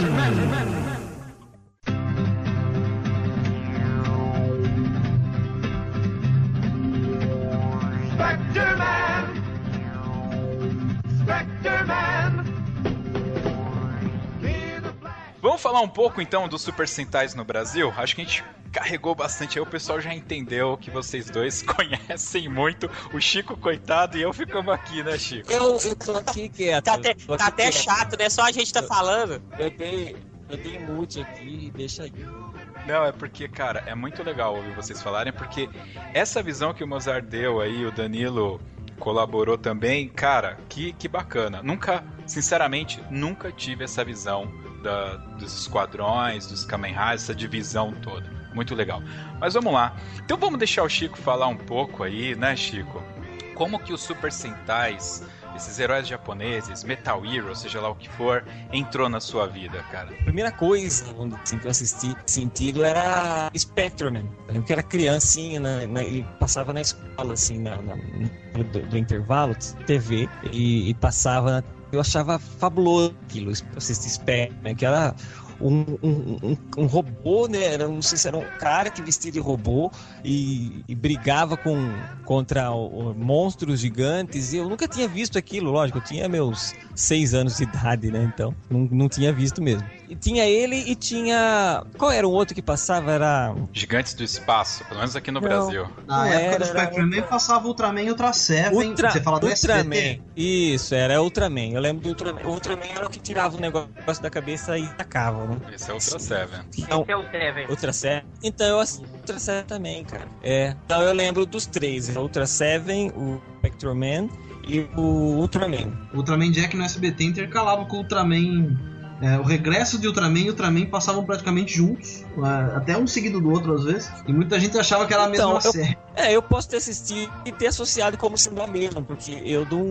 Vamos falar um pouco então dos Super Sentais no Brasil? Acho que a gente carregou bastante aí, o pessoal já entendeu que vocês dois [laughs] conhecem muito. O Chico, coitado, e eu ficamos aqui, né, Chico? Eu, eu tô aqui quieto. Tá até, tá até chato, né? Só a gente tá eu, falando. Eu dei, eu dei mute aqui, deixa aí. Não, é porque, cara, é muito legal ouvir vocês falarem, porque essa visão que o Mozart deu aí, o Danilo colaborou também, cara, que, que bacana. Nunca, sinceramente, nunca tive essa visão da, dos esquadrões, dos Kamen Riders, essa divisão toda. Muito legal. Mas vamos lá. Então vamos deixar o Chico falar um pouco aí, né, Chico? Como que os Super Sentais, esses heróis japoneses, Metal Hero, seja lá o que for, entrou na sua vida, cara? A primeira coisa assim, que eu assisti sentido era Spectreman. Eu que era criancinha né, né, e passava na escola, assim, na, na do, do, intervalo, TV, e, e passava eu achava fabuloso aquilo, assistir Spectreman, que era um, um, um, robô, né? Era, não sei se era um cara que vestia de robô e, e brigava com, contra o, o, monstros gigantes. E eu nunca tinha visto aquilo, lógico, eu tinha meus seis anos de idade, né? Então, não, não tinha visto mesmo. E tinha ele e tinha. Qual era o outro que passava? Era. Gigantes do Espaço, pelo menos aqui no não, Brasil. Na época era, do Spectrum era... passava Ultraman e Ultra Seven. Ultra... Você fala do Ultraman. SBT? Isso, era Ultraman. Eu lembro do Ultraman. O Ultraman era o que tirava o negócio da cabeça e tacava, né? Esse é Ultra Seven. Então, Esse é o Seven. Ultra Seven. Então eu assisti Ultra Seven também, cara. É. Então eu lembro dos três: o Ultra Seven, o Spectrum Man e o Ultraman. Ultraman Jack no SBT intercalava com o Ultraman É, o regresso de Ultraman e Ultraman passavam praticamente juntos, é, até um seguido do outro às vezes, e muita gente achava que era a mesma Então, eu- série. É, eu posso ter assistido e ter associado como sendo a mesma, porque eu não,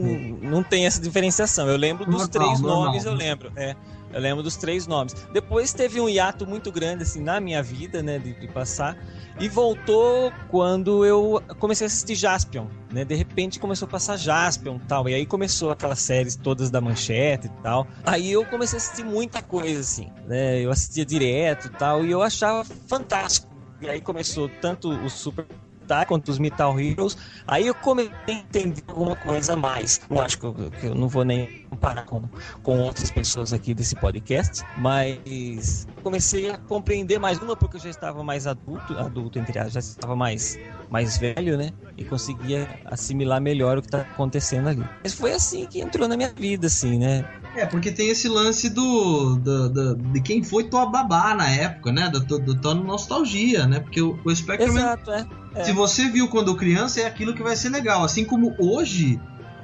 não tenho essa diferenciação. Eu lembro dos Normal, três normal. nomes, eu lembro. É, eu lembro dos três nomes. Depois teve um hiato muito grande, assim, na minha vida, né, de, de passar. E voltou quando eu comecei a assistir Jaspion, né? De repente começou a passar Jaspion e tal. E aí começou aquelas séries todas da manchete e tal. Aí eu comecei a assistir muita coisa, assim, né? Eu assistia direto e tal. E eu achava fantástico. E aí começou tanto o Super tá, quanto os Metal Heroes. Aí eu comecei a entender alguma coisa a mais. Lógico que eu não vou nem comparar com, com outras pessoas aqui desse podcast, mas comecei a compreender mais uma porque eu já estava mais adulto, adulto entre aspas, já estava mais mais velho, né? E conseguia assimilar melhor o que tá acontecendo ali. Mas foi assim que entrou na minha vida, assim, né? É, porque tem esse lance do, do, do- de quem foi tua babá na época, né? Da tua nostalgia, né? Porque o, o Spectrum, Exato, é. É. se você viu quando criança, é aquilo que vai ser legal. Assim como hoje,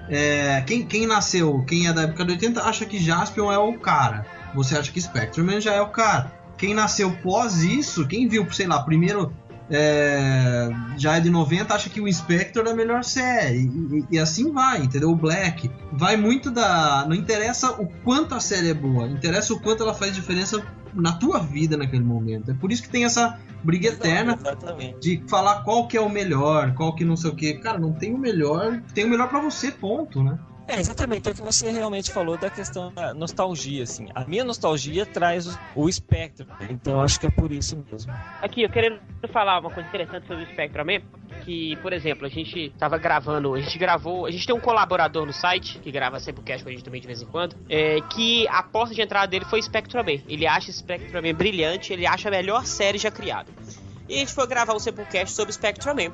é, quem, quem nasceu, quem é da época de 80, acha que Jaspion é o cara. Você acha que Spectrum já é o cara. Quem nasceu pós isso, quem viu, sei lá, primeiro é, já é de 90, acha que o Inspector é a melhor série. E, e- e assim vai, entendeu? O Black. Vai muito da. Não interessa o quanto a série é boa, interessa o quanto ela faz diferença na tua vida naquele momento. É por isso que tem essa briga eterna Exatamente. de falar qual que é o melhor, qual que não sei o que. Cara, não tem o melhor, tem o melhor pra você, ponto, né? É, exatamente, é o que você realmente falou da questão da nostalgia, assim. A minha nostalgia traz o, o espectro, então acho que é por isso mesmo. Aqui, eu querendo falar uma coisa interessante sobre o Spectrum Man, que, por exemplo, a gente tava gravando, a gente gravou, a gente tem um colaborador no site, que grava sempre o cast com a gente também de vez em quando, é, que a porta de entrada dele foi Spectrum Man. Ele acha Spectrum Man brilhante, ele acha a melhor série já criada. E a gente foi gravar um Sepulcast sobre Spectrum Man.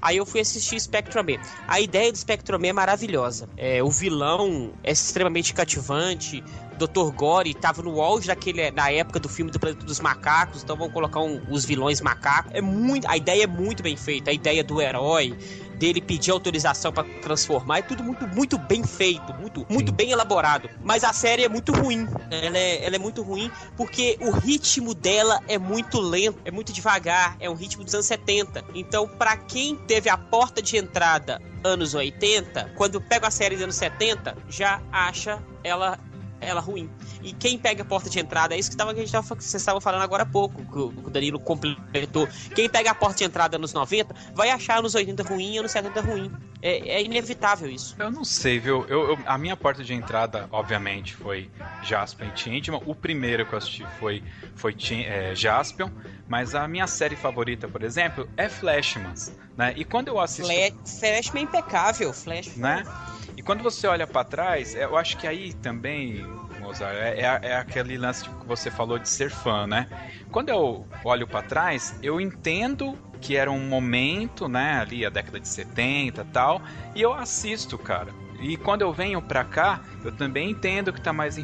Aí eu fui assistir Spectrum Man. A ideia de Spectrum Man é maravilhosa. É, o vilão é extremamente cativante. Dr. Gore tava no auge daquele, na época do filme do Planeta dos Macacos, então vamos colocar um- os vilões macacos. É muito, a ideia é muito bem feita, a ideia do herói, dele pedir autorização pra transformar, é tudo muito, muito bem feito, muito, muito bem elaborado. Mas a série é muito ruim. Ela é, ela é muito ruim porque o ritmo dela é muito lento, é muito devagar, é um ritmo dos anos 70. Então, pra quem teve a porta de entrada anos 80, quando pega a série dos anos 70, já acha ela ela ruim. E quem pega a porta de entrada, é isso que, tava, que a gente tava, vocês estavam falando agora há pouco, que o Danilo completou. Quem pega a porta de entrada nos 90 vai achar anos 80 ruim e anos 70 ruim. É, é inevitável isso. Eu não sei, viu? Eu, eu- a minha porta de entrada, obviamente, foi Jaspion e Changeman. O primeiro que eu assisti foi, foi é, Jaspion. Mas a minha série favorita, por exemplo, é Flashmans. Né? E quando eu assisto. Flash, Flash é impecável, Flash. né? E quando você olha pra trás, eu acho que aí também, Mozart, é, é, é aquele lance que você falou de ser fã, né? Quando eu olho pra trás, eu entendo que era um momento, né, ali a década de 70 e tal, e eu assisto, cara. E quando eu venho pra cá, eu também entendo que tá mais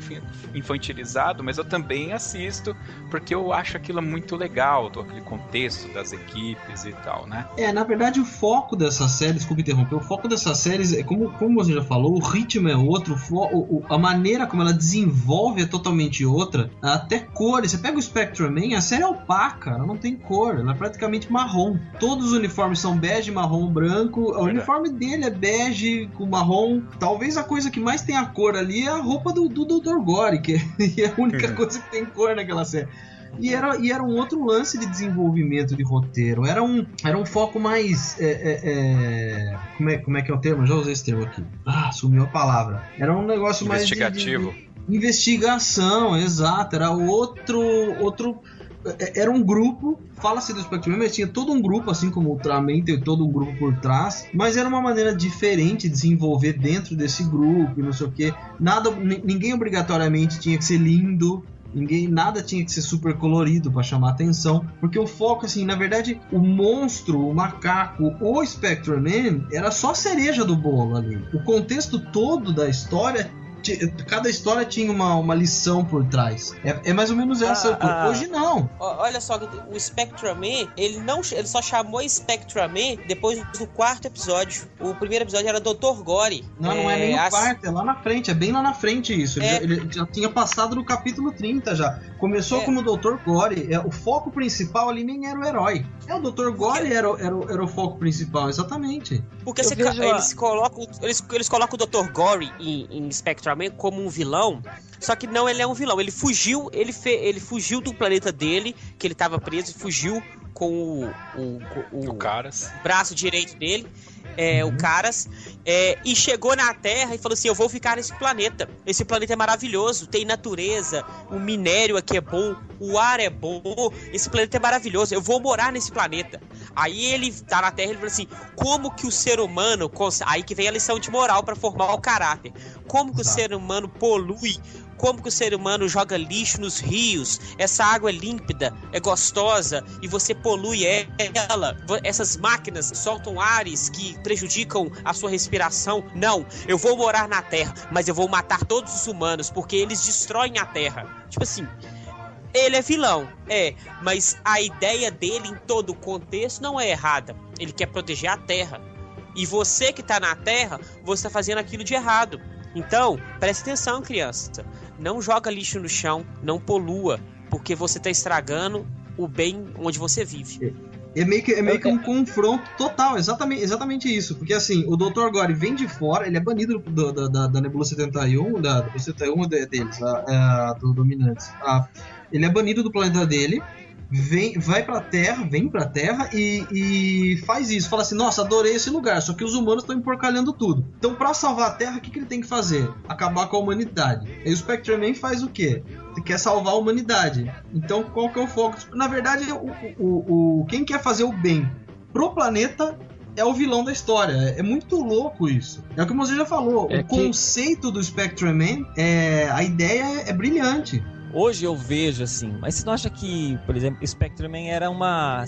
infantilizado, mas eu também assisto porque eu acho aquilo muito legal, todo aquele contexto das equipes e tal, né? É, na verdade, o foco dessa série, desculpa interromper, o foco dessas séries é como, como você já falou, o ritmo é outro, o a maneira como ela desenvolve é totalmente outra. Até cores. Você pega o Spectrum Man, a série é opaca, ela não tem cor, ela é praticamente marrom. Todos os uniformes são bege, marrom, branco. O uniforme dele é bege com marrom. Talvez a coisa que mais tem a cor ali é a roupa do, do Dr. Gore, que [laughs] é a única Uhum. coisa que tem cor naquela série. E era, e era um outro lance de desenvolvimento de roteiro. Era um, era um foco mais. é, é, é, como, é, como é que é o termo? Já usei esse termo aqui. Ah, sumiu a palavra. Era um negócio mais. de- de- Investigativo. investigação, exato. Era outro. outro é- era um grupo, fala-se do Spectrum, mas tinha todo um grupo, assim como o Ultraman tem todo um grupo por trás, mas era uma maneira diferente de desenvolver dentro desse grupo e não sei o que. Nada, ni- ninguém obrigatoriamente tinha que ser lindo, Ninguém, nada tinha que ser super colorido para chamar atenção, porque o foco, assim, na verdade, o monstro, o macaco, o Spectrum Man era só a cereja do bolo ali. O contexto todo da história cada história tinha uma, uma lição por trás. É, é mais ou menos essa. Ah, ah. Hoje não. Olha só, o Spectrum Man, ele não, ele só chamou Spectrum Man depois do quarto episódio. O primeiro episódio era Dr. Gore. Não, não é nem as- quarto, é lá na frente, é bem lá na frente isso. Ele, É. já, ele já tinha passado no capítulo 30 já. Começou É. como o Dr. Gore, é, o foco principal ali nem era o herói. É, o Dr. Gore era, o- era, o- era o foco principal, exatamente. Porque você- vejo eles, colocam, eles, eles colocam o Dr. Gore em, em Spectrum Man como um vilão. Só que não, ele é um vilão. Ele fugiu, ele, fe, ele fugiu do planeta dele, que ele tava preso, e fugiu com o, o, o, O Caras. braço direito dele, é, o Caras, é, e chegou na Terra e falou assim: Eu vou ficar nesse planeta. Esse planeta é maravilhoso, tem natureza, o minério aqui é bom, o ar é bom, esse planeta é maravilhoso, eu vou morar nesse planeta. Aí ele tá na Terra e ele fala assim: Como que o ser humano. Aí que vem a lição de moral pra formar o caráter. Como que o Exato. ser humano polui como que o ser humano joga lixo nos rios, essa água é límpida, é gostosa e você polui ela. Essas máquinas soltam ares que prejudicam a sua respiração. Não, eu vou morar na Terra, mas eu vou matar todos os humanos porque eles destroem a Terra. Tipo assim, ele é vilão, é, mas a ideia dele em todo o contexto não é errada. Ele quer proteger a Terra. E você que tá na Terra, você tá fazendo aquilo de errado. Então, preste atenção, criança. Não joga lixo no chão, não polua, porque você tá estragando o bem onde você vive. É meio que, é meio que um confronto total, exatamente, exatamente isso. Porque assim, o Dr. Gore vem de fora, ele é banido do- da, da, da Nebula 71, da, da 71 de- deles, a, a, do Dominantes. A- ele é banido do planeta dele, vem, vai pra Terra, vem pra Terra e, e faz isso. Fala assim, nossa, adorei esse lugar, só que os humanos estão emporcalhando tudo. Então, pra salvar a Terra, o que, que ele tem que fazer? Acabar com a humanidade. Aí o Spectre Man faz o quê? Ele quer salvar a humanidade. Então, qual que é o foco? Na verdade, o, o, o, quem quer fazer o bem pro planeta é o vilão da história. É, é muito louco isso. É o que você já falou. É o que- conceito do Spectre Man, é, a ideia é brilhante. Hoje eu vejo assim, mas você não acha que, por exemplo, Spectre Man era uma,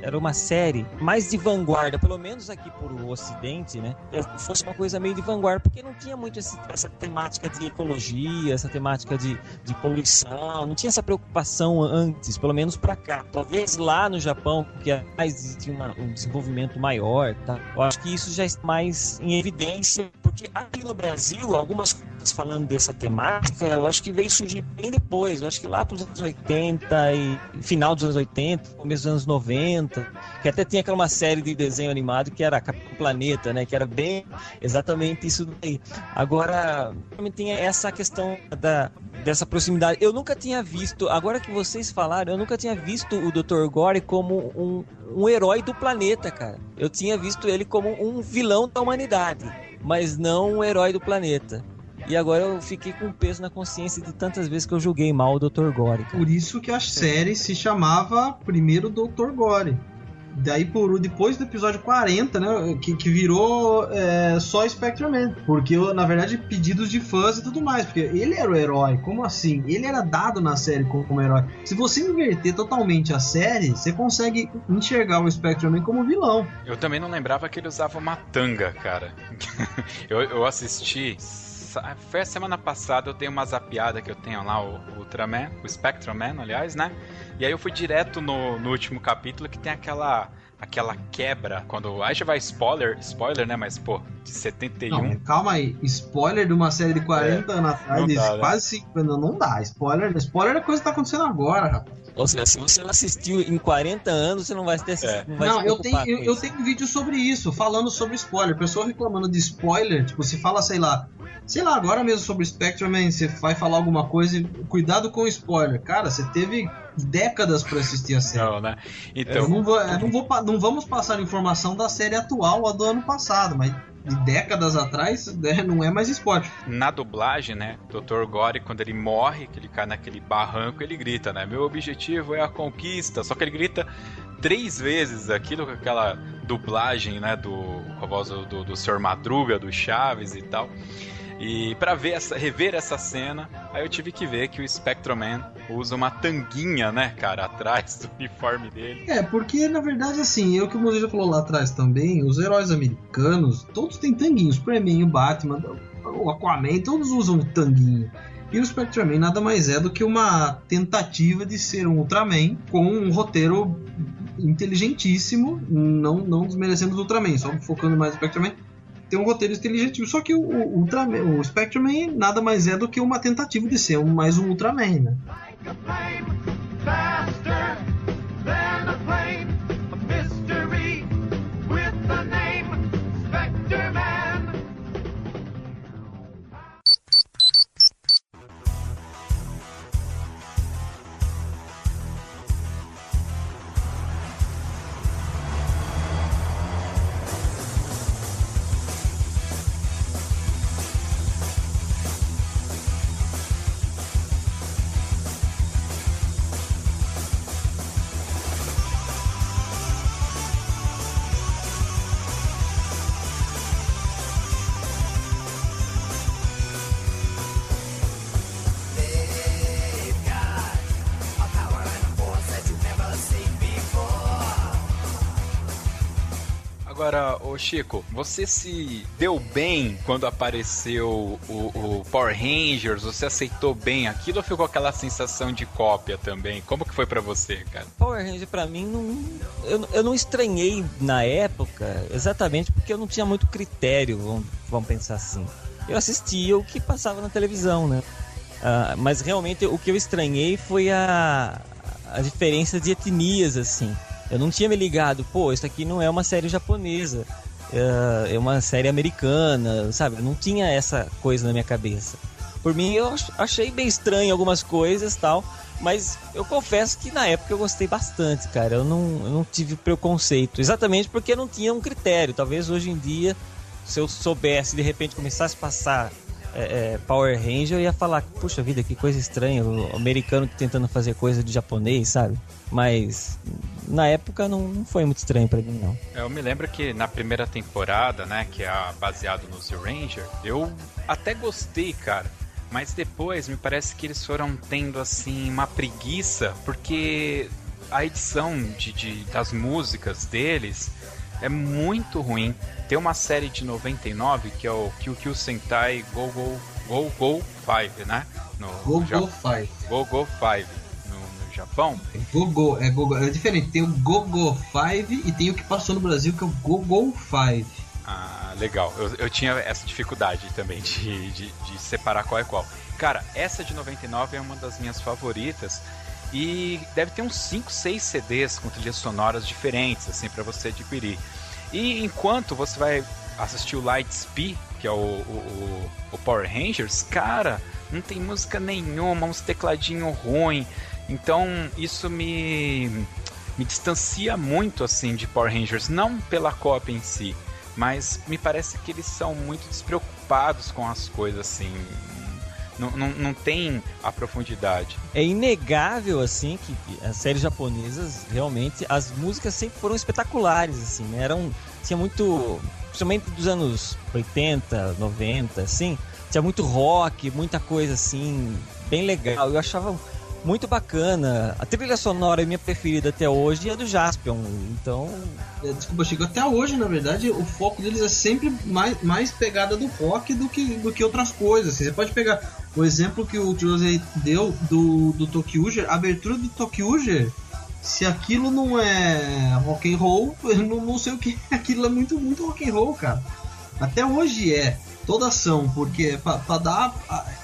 era uma série mais de vanguarda, pelo menos aqui por o Ocidente, né? Fosse uma coisa meio de vanguarda, porque não tinha muito esse- essa temática de ecologia, essa temática de, de poluição, não tinha essa preocupação antes, pelo menos pra cá. Talvez lá no Japão, que é mais tinha uma- um desenvolvimento maior, tá? Eu acho que isso já está mais em evidência, porque aqui no Brasil, algumas coisas falando dessa temática, eu acho que veio surgir bem depois. Eu acho que lá para os anos 80 e final dos anos 80, começo dos anos 90, que até tinha aquela uma série de desenho animado que era Capitão Planeta, né? Que era bem exatamente isso daí. Agora, também tem essa questão da, dessa proximidade. Eu nunca tinha visto, agora que vocês falaram, eu nunca tinha visto o Dr. Gore como um, um herói do planeta, cara. Eu tinha visto ele como um vilão da humanidade, mas não um herói do planeta. E agora eu fiquei com peso na consciência de tantas vezes que eu julguei mal o Dr. Gore. Cara. Por isso que a série se chamava primeiro Dr. Gore. Daí por depois do episódio 40, né, que, que virou é, só Spectre Man. Porque, na verdade, pedidos de fãs e tudo mais. Porque ele era o herói, como assim? Ele era dado na série como, como herói. Se você inverter totalmente a série, você consegue enxergar o Spectre Man como vilão. Eu também não lembrava que ele usava uma tanga, cara. [laughs] eu, eu assisti. Sa- Foi a semana passada, eu tenho uma zapiada que eu tenho lá, o, o Ultraman, o Spectrum Man, aliás, né? E aí eu fui direto no, no último capítulo que tem aquela aquela quebra, quando... Aí já vai spoiler, spoiler, né? Mas, pô, de 71... Não, calma aí. Spoiler de uma série de 40 anos atrás, dá, né? quase 50 não, não dá. Spoiler, spoiler é coisa que tá acontecendo agora, rapaz. Ou seja, se você não assistiu em 40 anos, você não vai ter É. não vai Não, se eu tenho, eu, com eu isso. tenho vídeo sobre isso, falando sobre spoiler. Pessoa reclamando de spoiler, tipo, se fala, sei lá, sei lá, agora mesmo sobre Spectrum Man, você vai falar alguma coisa e cuidado com o spoiler. Cara, você teve décadas pra assistir a série. Não, né? Eu Então, não, vou, não, vou, não vamos passar informação da série atual, a do ano passado, mas de décadas atrás né, não é mais spoiler. na dublagem, né, Dr. Gore, quando ele morre, que ele cai naquele barranco, ele grita, né, meu objetivo é a conquista, só que ele grita três vezes aquilo com aquela dublagem, né, do, com a voz do, do, do Sr. Madruga, do Chaves e tal. E pra ver essa, rever essa cena, aí eu tive que ver que o Spectroman usa uma tanguinha, né, cara, atrás do uniforme dele. É, porque na verdade, assim, eu que o já falou lá atrás também, os heróis americanos, todos têm tanguinhos, o Superman, o Batman. o Aquaman, todos usam o tanguinho. E o Spectreman nada mais é do que uma tentativa de ser um Ultraman com um roteiro inteligentíssimo, não, não desmerecendo o Ultraman, só focando mais no Spectreman. Tem um roteiro inteligentíssimo, só que o, o, o Spectreman nada mais é do que uma tentativa de ser um, mais um Ultraman, né? Chico, você se deu bem quando apareceu o, o, Power Rangers? Você aceitou bem aquilo ou ficou aquela sensação de cópia também? Como que foi para você, cara? Power Ranger para mim não, eu, eu não estranhei na época, exatamente porque eu não tinha muito critério, vamos, vamos pensar assim. Eu assistia o que passava na televisão, né? Uh, mas realmente o que eu estranhei foi a, a diferença de etnias, assim. Eu não tinha me ligado, pô, isso aqui não é uma série japonesa, é, é uma série americana, sabe? Não tinha essa coisa na minha cabeça. Por mim, eu achei bem estranho algumas coisas tal, mas eu confesso que na época eu gostei bastante, cara. Eu não, eu não tive preconceito, exatamente porque não tinha um critério. Talvez hoje em dia, se eu soubesse, de repente começasse a passar é, é, Power Ranger, eu ia falar, puxa vida, que coisa estranha, o americano tentando fazer coisa de japonês, sabe? Mas na época não, não foi muito estranho para mim, não. Eu me lembro que na primeira temporada, né, que é baseado no Zero Ranger, eu até gostei, cara. Mas depois me parece que eles foram tendo assim uma preguiça, porque a edição de, de das músicas deles é muito ruim. Tem uma série de 99 que é o QQ Sentai Go Go Go Go 5, né? No Go Go 5. Go Go 5 no, no Japão. É Go Go, é Go Go, é diferente. Tem o Go Go 5 e tem o que passou no Brasil que é o Go Go 5. Ah, legal. Eu, eu tinha essa dificuldade também de, de, de separar qual é qual. Cara, essa de 99 é uma das minhas favoritas. E deve ter uns 5, 6 CDs com trilhas sonoras diferentes, assim, para você adquirir. E enquanto você vai assistir o Lightspeed, que é o, o, o, Power Rangers, cara, não tem música nenhuma, uns tecladinho ruim. Então isso me, me distancia muito assim de Power Rangers, não pela cópia em si, mas me parece que eles são muito despreocupados com as coisas assim não, não, não tem a profundidade. É inegável, assim, que as séries japonesas, realmente, as músicas sempre foram espetaculares, assim, né? Eram, tinha muito, principalmente dos anos 80, 90, assim, tinha muito rock, muita coisa, assim, bem legal. Eu achava muito bacana. A trilha sonora é minha preferida até hoje é do Jaspion. Então. É, desculpa, Chico, até hoje, na verdade, o foco deles é sempre mais, mais pegada do rock do que, do que outras coisas. Você pode pegar o exemplo que o Jose deu do, do Tokyuger, a abertura do Tokyuger. Se aquilo não é rock and roll, [laughs] eu não, não sei o que. [laughs] Aquilo é muito, muito rock and roll, cara. Até hoje é toda ação, porque pra, pra dar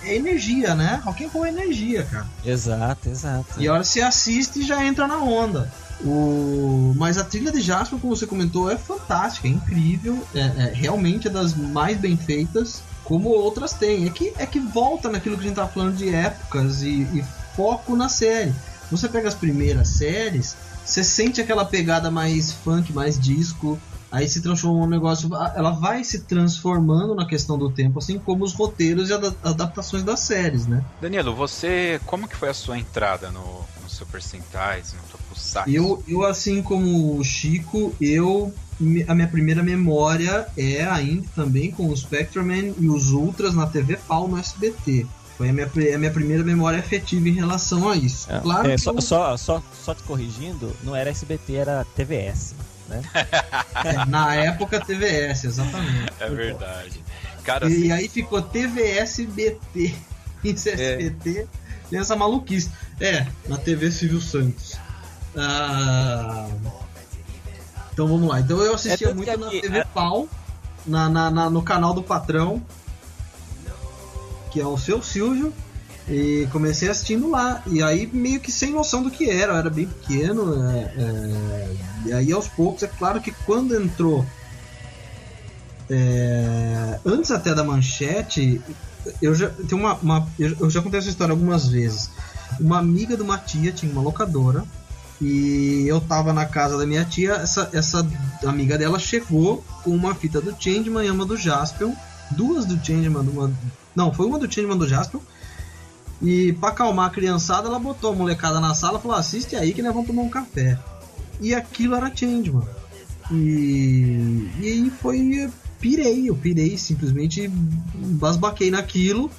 é energia, né? Rock and roll é energia, cara. Exato, exato. E a hora que você assiste e já entra na onda. O... Mas a trilha de Jasper, como você comentou, é fantástica, é incrível, é, é realmente é das mais bem feitas, como outras têm. É que, é que volta naquilo que a gente tá falando de épocas e, e foco na série. Você pega as primeiras séries, você sente aquela pegada mais funk, mais disco, aí se transforma um negócio. Ela vai se transformando na questão do tempo, assim como os roteiros e adaptações das séries, né? Danilo, você. Como que foi a sua entrada no, no Super Sentais, no Tokusatsu? Eu, eu, assim como o Chico, eu. A minha primeira memória é ainda também com o Spectreman e os Ultras na TV Pau no SBT. Foi a minha, a minha primeira memória afetiva em relação a isso. É, claro é, só, eu... só, só, só te corrigindo, não era SBT, era TVS né? [laughs] Na época TVS, exatamente. É verdade. Cara, e assim, aí ficou TVSBT. [laughs] Isso é SBT. Tem essa maluquice. É, na TV Silvio Santos. Ah, então vamos lá. Então eu assistia É muito que na aqui- TV é- Pau, na, na- na- no canal do patrão, que é o seu Silvio. E comecei assistindo lá. E aí meio que sem noção do que era. Eu era bem pequeno. é, é, e aí aos poucos, é claro que quando entrou. é, antes até da manchete, eu já tem uma, uma- eu já contei essa história algumas vezes. Uma amiga de uma tia tinha uma locadora e eu tava na casa da minha tia. Essa, essa amiga dela chegou com uma fita do Changeman e uma do Jaspion, duas do Changeman, uma, não, foi uma do Changeman do Jaspion. E pra acalmar a criançada, ela botou a molecada na sala e falou: assiste aí que nós vamos tomar um café. E aquilo era Changeman. E, e aí foi. Pirei, eu pirei, simplesmente basbaquei naquilo.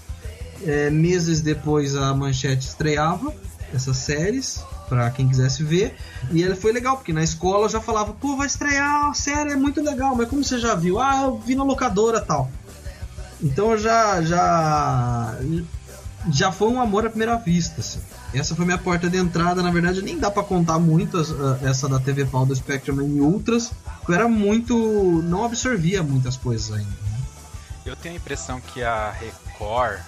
É, meses depois a manchete estreava essas séries pra quem quisesse ver. E ele foi legal, porque na escola eu já falava, pô, vai estrear a série, é muito legal, mas como você já viu? Ah, eu vi na locadora tal. Então eu já. já. Já foi um amor à primeira vista, assim. Essa foi minha porta de entrada, na verdade nem dá pra contar muito ah, essa da TV Pau do Spectrum em Ultras, porque eu era muito. não absorvia muitas coisas ainda. né? eu tenho a impressão que a Record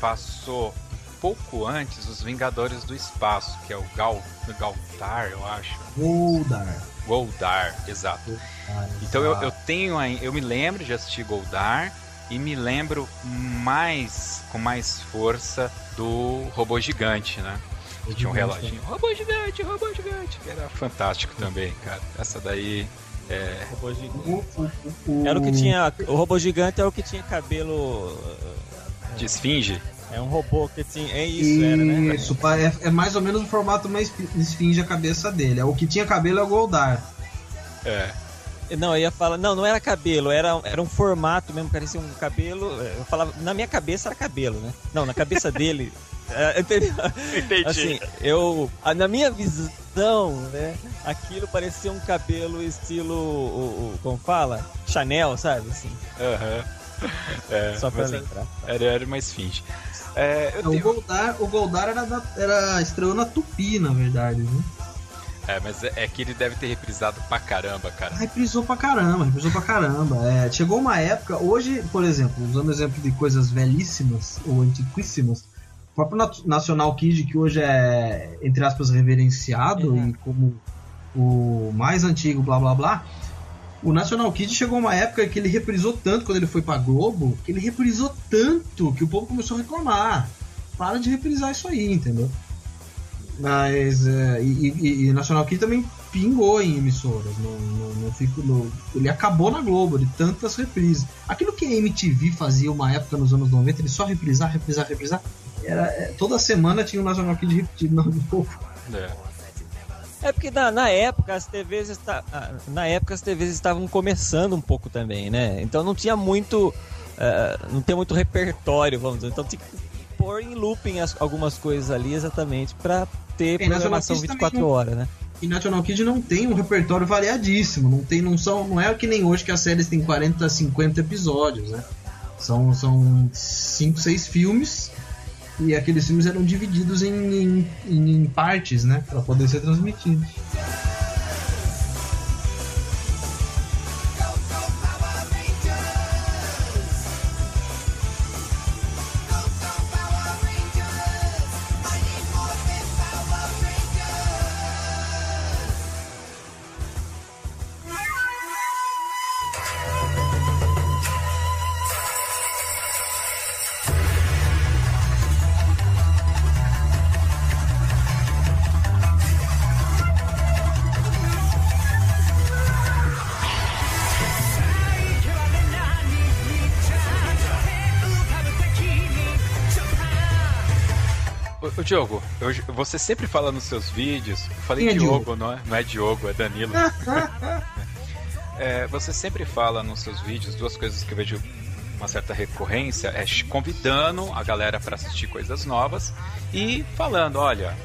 passou pouco antes os Vingadores do Espaço, que é o Gal, Galtar, eu acho. Goldar. Goldar, exato. Então eu, eu tenho aí, eu me lembro de assistir Goldar e me lembro mais com mais força do robô gigante, né? Que tinha um reloginho. Robô gigante, robô gigante, era fantástico também, cara. Essa daí é Robô gigante. O- o- o- Era o que tinha. O robô gigante é o que tinha cabelo. de esfinge. É um robô que tinha. É isso, era, né? Isso, é, é mais ou menos o formato mais esfinge a cabeça dele. É O que tinha cabelo é o Goldar. É. Não, eu ia falar. Não, não era cabelo, era, era um formato mesmo, parecia um cabelo. Eu falava. Na minha cabeça era cabelo, né? Não, na cabeça dele. [laughs] é, entendeu? Entendi. Assim, eu. a- Na minha visão, né? Aquilo parecia um cabelo estilo. O, o- como fala? Chanel, sabe? Assim, Aham. É, só pra mas lembrar. era, era uma esfinge. É, eu É, O tenho- Goldar, o Goldar era, da, era estreou na Tupi, na verdade. Né? É, mas é, é que ele deve ter reprisado pra caramba, cara. Reprisou pra caramba, reprisou pra caramba. É, chegou uma época, hoje, por exemplo, usando exemplo de coisas velhíssimas ou antiquíssimas, o próprio Nat- National Kid, que hoje é, entre aspas, reverenciado Uhum. e como o mais antigo, blá blá blá. O National Kid chegou uma época que ele reprisou tanto quando ele foi pra Globo, que ele reprisou tanto que o povo começou a reclamar. Para de reprisar isso aí, entendeu? Mas. é, e, e, e National Kid também pingou em emissoras. Não, não, não fico, no- ele acabou na Globo de tantas reprises. Aquilo que a MTV fazia uma época nos anos 90, ele só reprisar, reprisar, reprisar. Era, é, toda semana tinha o National Kid repetido na Globo. É. É porque na, na época as TVs esta, ah, na época as TVs estavam começando um pouco também, né? Então não tinha muito eh, não tem muito repertório, vamos dizer. Então tinha que pôr em looping as- algumas coisas ali exatamente pra ter National programação Kids 24 também não- horas, né? E National Kid não tem um repertório variadíssimo. Não, tem, não, são, não é que nem hoje que as séries têm 40, 50 episódios, né? São, são 5, 6 filmes. E aqueles filmes eram divididos em, em, em partes, né? Pra poder ser transmitidos. Você sempre fala nos seus vídeos. Eu falei é Diogo, Diogo? não é? Não é Diogo, é Danilo. [laughs] É, você sempre fala nos seus vídeos duas coisas que eu vejo uma certa recorrência: é convidando a galera para assistir coisas novas e falando, olha.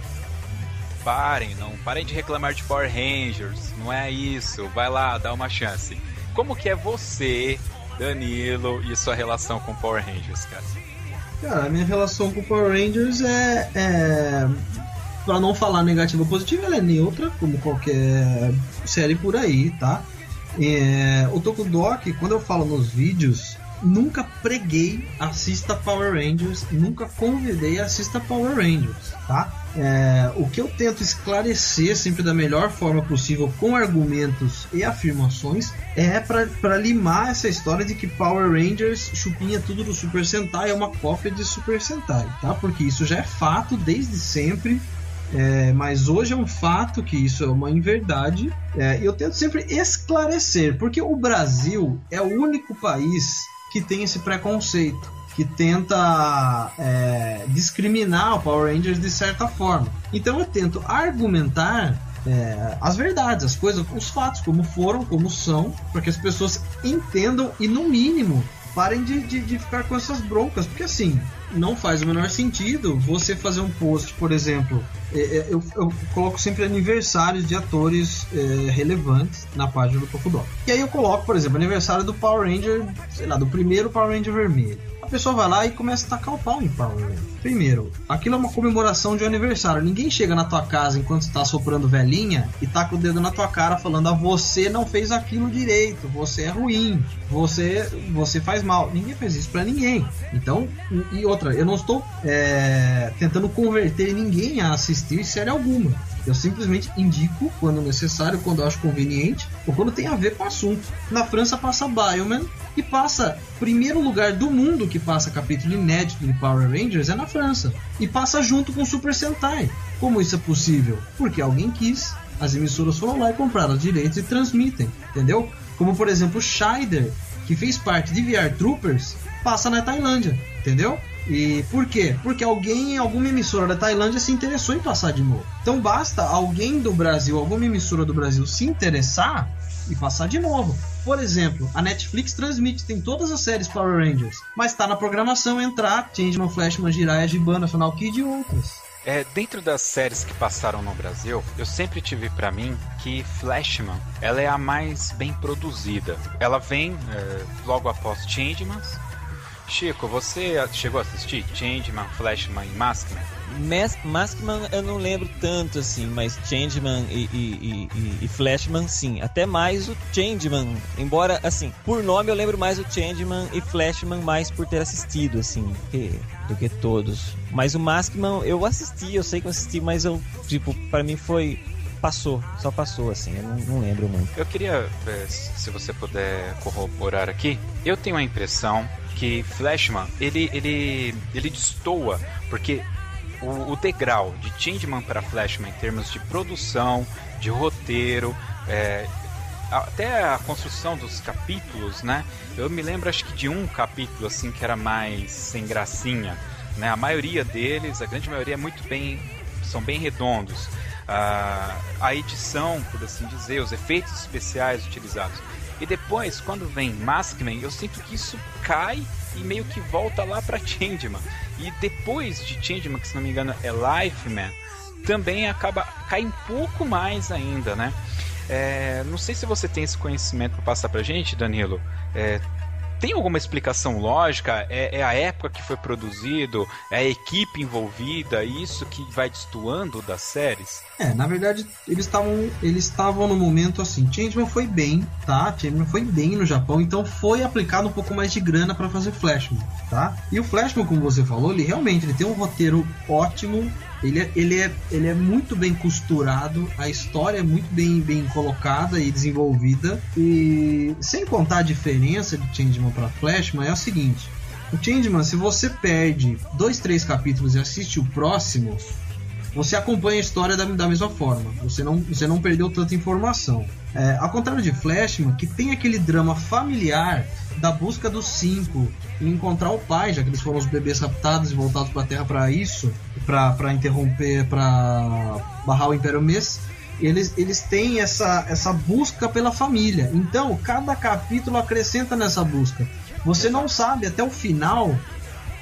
Parem, não parem de reclamar de Power Rangers, não é isso, vai lá, dá uma chance. Como que é você Danilo e sua relação com Power Rangers, cara. Cara, a minha relação com Power Rangers é, é para não falar negativa ou positiva, ela é neutra, como qualquer série por aí, tá? É, o Tokudok, quando eu falo nos vídeos, nunca preguei assista Power Rangers, nunca convidei assista Power Rangers, tá? É, o que eu tento esclarecer sempre da melhor forma possível com argumentos e afirmações é para limar essa história de que Power Rangers chupinha tudo do Super Sentai é uma cópia de Super Sentai, tá? Porque isso já é fato desde sempre é, mas hoje é um fato que isso é uma inverdade. É, eu tento sempre esclarecer, porque o Brasil é o único país que tem esse preconceito, que tenta é, discriminar o Power Rangers de certa forma. Então eu tento argumentar é, as verdades, as coisas, os fatos, como foram, como são, para que as pessoas entendam e, no mínimo, parem de, de, de, ficar com essas broncas, porque assim, não faz o menor sentido você fazer um post, por exemplo. É, é, eu, eu coloco sempre aniversários de atores é, relevantes na página do Tokudok. E aí eu coloco, por exemplo, aniversário do Power Ranger, sei lá, do primeiro Power Ranger vermelho pessoa vai lá e começa a tacar o pau em Power Ranger. Primeiro, aquilo é uma comemoração de um aniversário. Ninguém chega na tua casa enquanto está soprando velhinha e taca o dedo na tua cara falando: ah, você não fez aquilo direito, você é ruim, você, você faz mal. Ninguém fez isso para ninguém. Então, e outra, eu não estou é, tentando converter ninguém a assistir série alguma. Eu simplesmente indico quando necessário, quando acho conveniente, ou quando tem a ver com o assunto. Na França passa Bioman e passa primeiro lugar do mundo que passa capítulo inédito de Power Rangers é na França e passa junto com Super Sentai. Como isso é possível? Porque alguém quis. As emissoras foram lá e compraram os direitos e transmitem, entendeu? Como por exemplo Scheider, que fez parte de VR Troopers, passa na Tailândia, entendeu? E por quê? Porque alguém, alguma emissora da Tailândia se interessou em passar de novo. Então basta alguém do Brasil, alguma emissora do Brasil se interessar e passar de novo. Por exemplo, a Netflix transmite, tem todas as séries Power Rangers, mas está na programação entrar Changeman, Flashman, Jiraiya, Giban, National Kid e outras. É, dentro das séries que passaram no Brasil, eu sempre tive para mim que Flashman, ela é a mais bem produzida. Ela vem é, logo após Changeman, Chico, você chegou a assistir Changeman, Flashman e Maskman? Mas, Maskman eu não lembro tanto assim, mas Changeman e, e, e, e, Flashman sim. Até mais o Changeman. Embora, assim, por nome eu lembro mais o Changeman e Flashman mais por ter assistido, assim, do que, do que todos. Mas o Maskman eu assisti, eu sei que eu assisti, mas eu, tipo, para mim foi passou, só passou assim, eu não, não, lembro muito. Eu queria, eh, se você puder corroborar aqui, eu tenho a impressão que Flashman, ele, ele, ele destoa, porque o, o degrau de Changeman para Flashman em termos de produção, de roteiro, é, até a construção dos capítulos, né? Eu me lembro acho que de um capítulo assim que era mais sem gracinha, né? A maioria deles, a grande maioria é muito bem, são bem redondos. Uh, a edição, por assim dizer, os efeitos especiais utilizados e depois, quando vem Maskman, eu sinto que isso cai e meio que volta lá pra Changeman. E depois de Changeman, que se não me engano é Lifeman, também acaba cai um pouco mais ainda, né? É, não sei se você tem esse conhecimento para passar pra gente, Danilo. É, tem alguma explicação lógica? É, é, a época que foi produzido? É a equipe envolvida? Isso que vai destoando das séries? É, na verdade, eles estavam eles estavam no momento assim. Changeman foi bem, tá? Changeman foi bem no Japão, então foi aplicado um pouco mais de grana para fazer Flashman, tá? E o Flashman, como você falou, ele realmente ele tem um roteiro ótimo, ele é, ele, é, ele é muito bem costurado, a história é muito bem, bem colocada e desenvolvida. E sem contar a diferença de Changeman para Flashman, é o seguinte: o Changeman, se você perde dois, três capítulos e assiste o próximo, você acompanha a história da, da mesma forma. Você não, você não perdeu tanta informação. É, ao contrário de Flashman, que tem aquele drama familiar da busca dos cinco e encontrar o pai, já que eles foram os bebês raptados e voltados para a Terra para isso, para interromper, para barrar o Império Mês. Eles, eles têm essa, essa busca pela família. Então, cada capítulo acrescenta nessa busca. Você não sabe até o final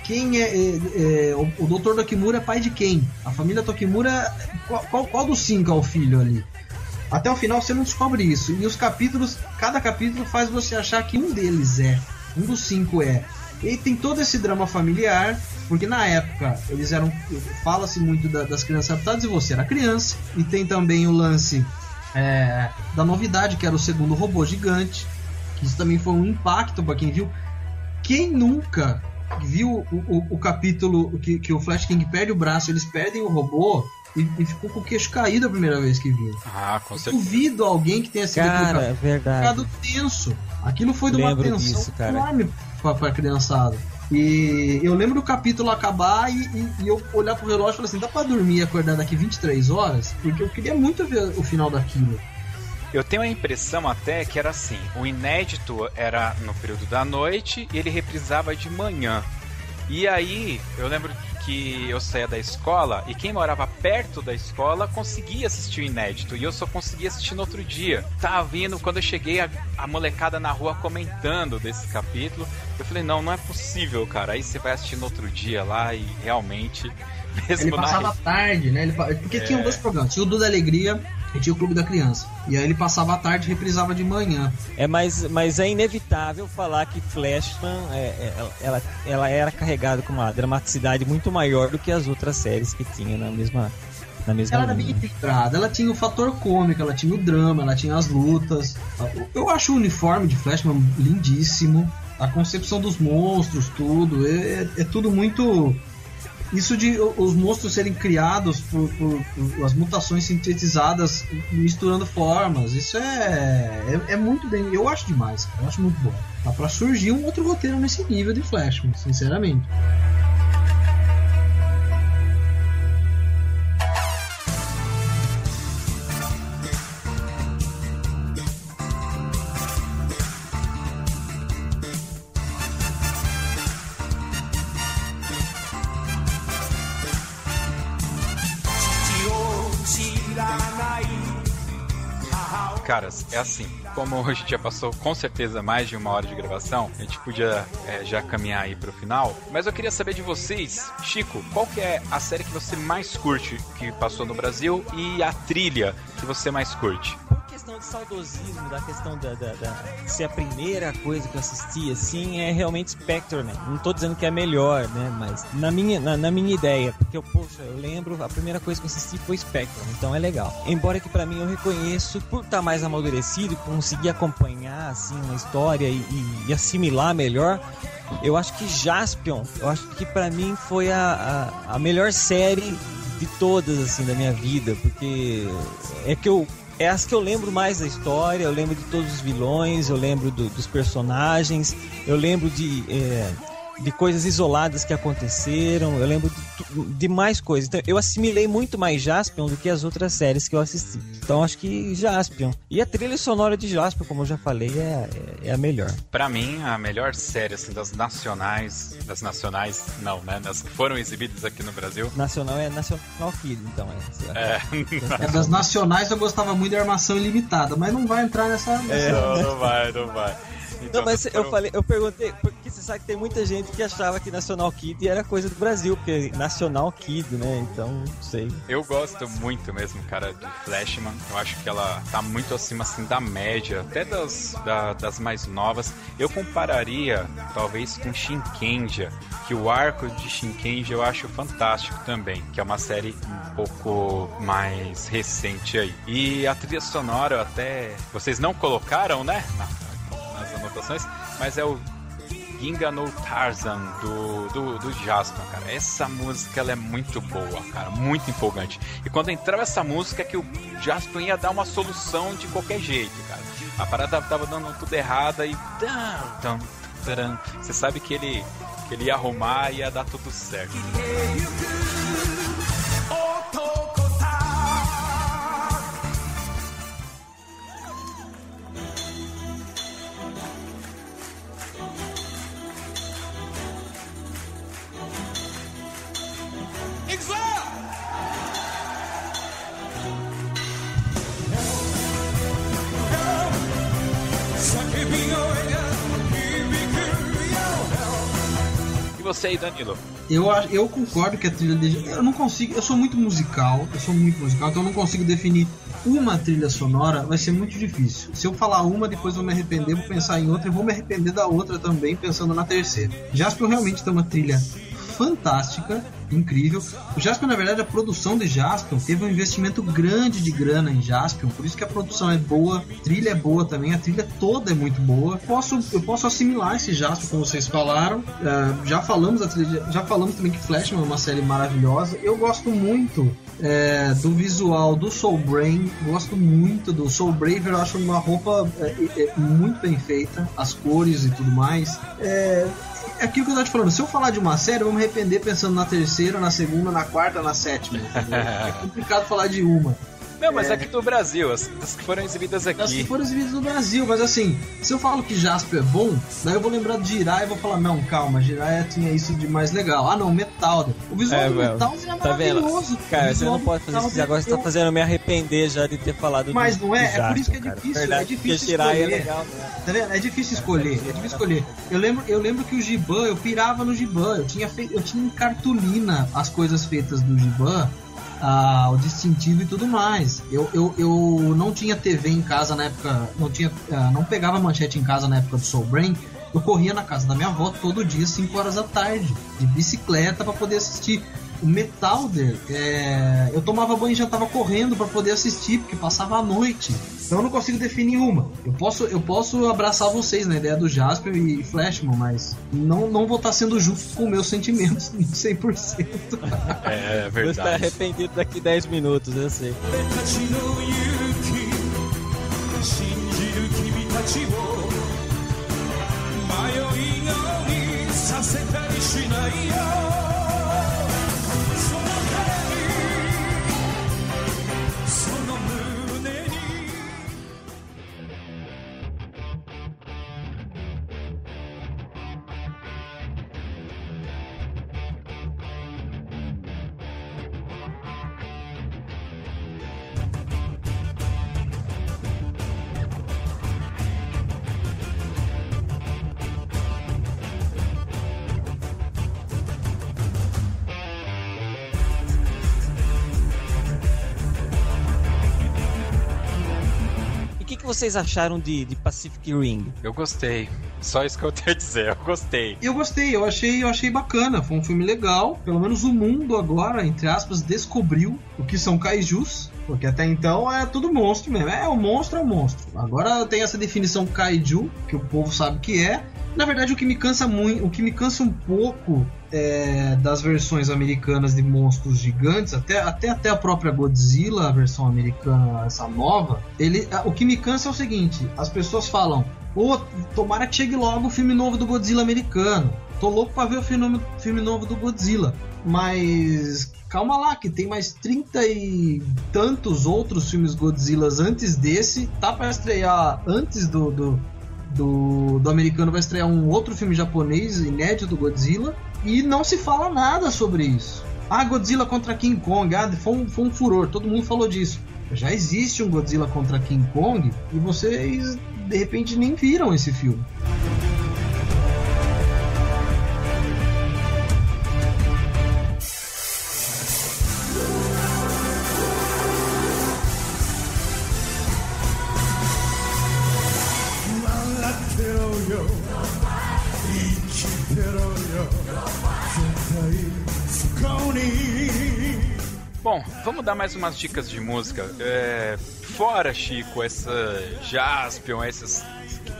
quem é, é, é o, o Dr. Tokimura é pai de quem? A família Tokimura, qual, qual, qual dos cinco é o filho ali? Até o final você não descobre isso. E os capítulos, cada capítulo faz você achar que um deles é. Um dos cinco é. E tem todo esse drama familiar, porque na época eles eram. Fala-se muito da, das crianças raptadas e você era criança. E tem também o lance é, da novidade, que era o segundo robô gigante. Que isso também foi um impacto para quem viu. Quem nunca viu o, o, o capítulo que, que o Flash King perde o braço, eles perdem o robô e, e, ficou com o queixo caído a primeira vez que viu. Ah, com certeza. Duvido alguém que tenha sido cara, é verdade. ficado tenso. Aquilo foi de uma Lembro tensão disso, cara. enorme pra, pra criançada. E eu lembro do capítulo acabar e, e, e eu olhar pro relógio e falar assim: dá pra dormir e acordar daqui 23 horas? Porque eu queria muito ver o final daquilo. Eu tenho a impressão até que era assim: o inédito era no período da noite e ele reprisava de manhã. E aí, eu lembro que eu saía da escola e quem morava perto da escola conseguia assistir o inédito e eu só conseguia assistir no outro dia. Tava vindo quando eu cheguei a, a molecada na rua comentando desse capítulo. Eu falei, não, não é possível, cara. Aí você vai assistir no outro dia lá e realmente. [laughs] Mesmo Ele passava na... tarde, né? Ele, porque É. tinha dois programas: tinha o Do da Alegria e tinha o Clube da Criança. E aí ele passava à tarde e reprisava de manhã. É, mas, mas é inevitável falar que Flashman é, é, ela, ela era carregada com uma dramaticidade muito maior do que as outras séries que tinha na mesma, na mesma Ela era bem linha. equilibrada, ela tinha o fator cômico, ela tinha o drama, ela tinha as lutas. Eu acho o uniforme de Flashman lindíssimo. A concepção dos monstros, tudo. É, é tudo muito. Isso de os monstros serem criados por, por- por as mutações sintetizadas misturando formas. Isso é, é, é muito bem. Eu acho demais, eu acho muito bom. Dá pra surgir um outro roteiro nesse nível de Flashman, sinceramente. Como a gente já passou com certeza mais de uma hora de gravação, a gente podia é, já caminhar aí pro final. Mas eu queria saber de vocês, Chico, qual que é a série que você mais curte que passou no Brasil e a trilha que você mais curte? Questão saudosismo, da questão da, da, da- ser a primeira coisa que eu assisti, assim, é realmente Spectre, né? Não tô dizendo que é melhor, né? Mas na minha, na, na minha ideia, porque eu, poxa, eu lembro, a primeira coisa que eu assisti foi Spectre, então é legal. Embora que pra mim eu reconheço, por estar mais amadurecido, conseguir acompanhar, assim, uma história e, e- e assimilar melhor, eu acho que Jaspion, eu acho que pra mim foi a, a, a melhor série de todas, assim, da minha vida, porque é que eu é as que eu lembro mais da história, eu lembro de todos os vilões, eu lembro do- dos personagens, eu lembro de, é, de coisas isoladas que aconteceram, eu lembro de, de mais coisas. Então, eu assimilei muito mais Jaspion do que as outras séries que eu assisti. Então acho que Jaspion. E a trilha sonora de Jaspion, como eu já falei, é, é- é a melhor. Pra mim, a melhor série assim das nacionais, das nacionais, não, né, das que foram exibidas aqui no Brasil. Nacional é National Kid, então é. É, É, das nacionais eu gostava muito da armação ilimitada, mas não vai entrar nessa. nessa- não, não vai, não vai. Não, mas foram- eu falei, eu perguntei, porque você sabe que tem muita gente que achava que National Kid era coisa do Brasil, porque National Kid, né? Então, não sei. Eu gosto muito mesmo, cara, de Flashman. Eu acho que ela tá muito acima, assim, da média, até das, da- das mais novas. Eu compararia, talvez, com Shinkenja, que o arco de Shinkenja eu acho fantástico também, que é uma série um pouco mais recente aí. E a trilha sonora, eu até... Vocês não colocaram, né, na- anotações, mas é o Ginga no Tarzan do, do, do Jasper, cara. Essa música ela é muito boa, cara, muito empolgante. E quando entrava essa música é que o Jasper ia dar uma solução de qualquer jeito, cara. A parada tava dando tudo errada e. Você sabe que ele, que ele ia arrumar e ia dar tudo certo. Você aí, Danilo? Eu, eu concordo que a trilha de. Eu não consigo. Eu sou muito musical. Eu sou muito musical, então eu não consigo definir uma trilha sonora. Vai ser muito difícil. Se eu falar uma, depois eu vou me arrepender, vou pensar em outra e vou me arrepender da outra também, pensando na terceira. Jasper realmente tem uma trilha fantástica, incrível. O Jaspion, na verdade, a produção de Jaspion teve um investimento grande de grana em Jaspion, por isso que a produção é boa, a trilha é boa também, a trilha toda é muito boa. Posso, eu posso assimilar esse Jaspion, como vocês falaram. É, já falamos trilha, já falamos também que Flashman é uma série maravilhosa. Eu gosto muito é, do visual do Soul Brain, gosto muito do Soul Braver, acho uma roupa é, é, é, muito bem feita, as cores e tudo mais. É, é aquilo que eu tô te falando, se eu falar de uma série, eu vou me arrepender pensando na terceira, na segunda, na quarta, na sétima. [laughs] é complicado falar de uma. Não, mas é aqui do Brasil, as, as que foram exibidas As que aqui. foram exibidas no Brasil, mas assim, se eu falo que Jasper é bom, daí eu vou lembrar de Jiraiya e vou falar, não, calma, Jiraiya tinha isso de mais legal. Ah não, Metalder. O visual É, do. Metalder é Tá vendo? maravilhoso. Cara, O você não pode fazer isso. Agora você tá eu- fazendo eu me arrepender já de ter falado Mas do, não é? do É por isso que é Jasper, cara. difícil, Verdade, é difícil porque Jiraiya é escolher. legal, né? Tá vendo? É difícil escolher, é difícil escolher. Eu lembro, eu lembro que o Giban, eu pirava no Giban, eu tinha, fe... eu tinha em cartolina as coisas feitas do Giban, ah, o distintivo e tudo mais. Eu, eu, eu não tinha TV em casa na época, não tinha, ah, não pegava manchete em casa na época do Soul Brain. Eu corria na casa da minha avó todo dia, 5 horas da tarde, de bicicleta para poder assistir. O Metalder, é, eu tomava banho e já tava correndo para poder assistir, porque passava a noite. Então eu não consigo definir uma. Eu posso, eu posso abraçar vocês na ideia do Jasper e Flashman, mas não, não vou estar sendo justo com meus sentimentos 100%. [laughs] É Você tá verdade. arrependido daqui 10 minutos, eu sei. たちの勇気信じる君たちを迷い顔にさせたりしないよ vocês acharam de, de Pacific Ring? Eu gostei. Só isso que eu tenho a dizer, eu gostei. Eu gostei, eu achei, eu achei bacana. Foi um filme legal. Pelo menos o mundo agora, entre aspas, descobriu o que são kaijus. Porque até então é tudo monstro mesmo. É, o monstro é o monstro. Agora tem essa definição kaiju, que o povo sabe que é. Na verdade, o que me cansa muito, o que me cansa um pouco é, das versões americanas de monstros gigantes, até, até, até a própria Godzilla, a versão americana, essa nova, ele, o que me cansa é o seguinte: as pessoas falam, Pô, tomara que chegue logo o filme novo do Godzilla americano. Tô louco pra ver o filme, filme novo do Godzilla. Mas calma lá, que tem mais 30 e tantos outros filmes Godzillas antes desse. Tá pra estrear antes do, do, do, do americano, vai estrear um outro filme japonês inédito do Godzilla. E não se fala nada sobre isso. Ah, Godzilla contra King Kong, ah, foi um, foi um furor, todo mundo falou disso. Já existe um Godzilla contra King Kong e vocês de repente nem viram esse filme. Dar mais umas dicas de música. É, fora, Chico, essa Jaspion, essas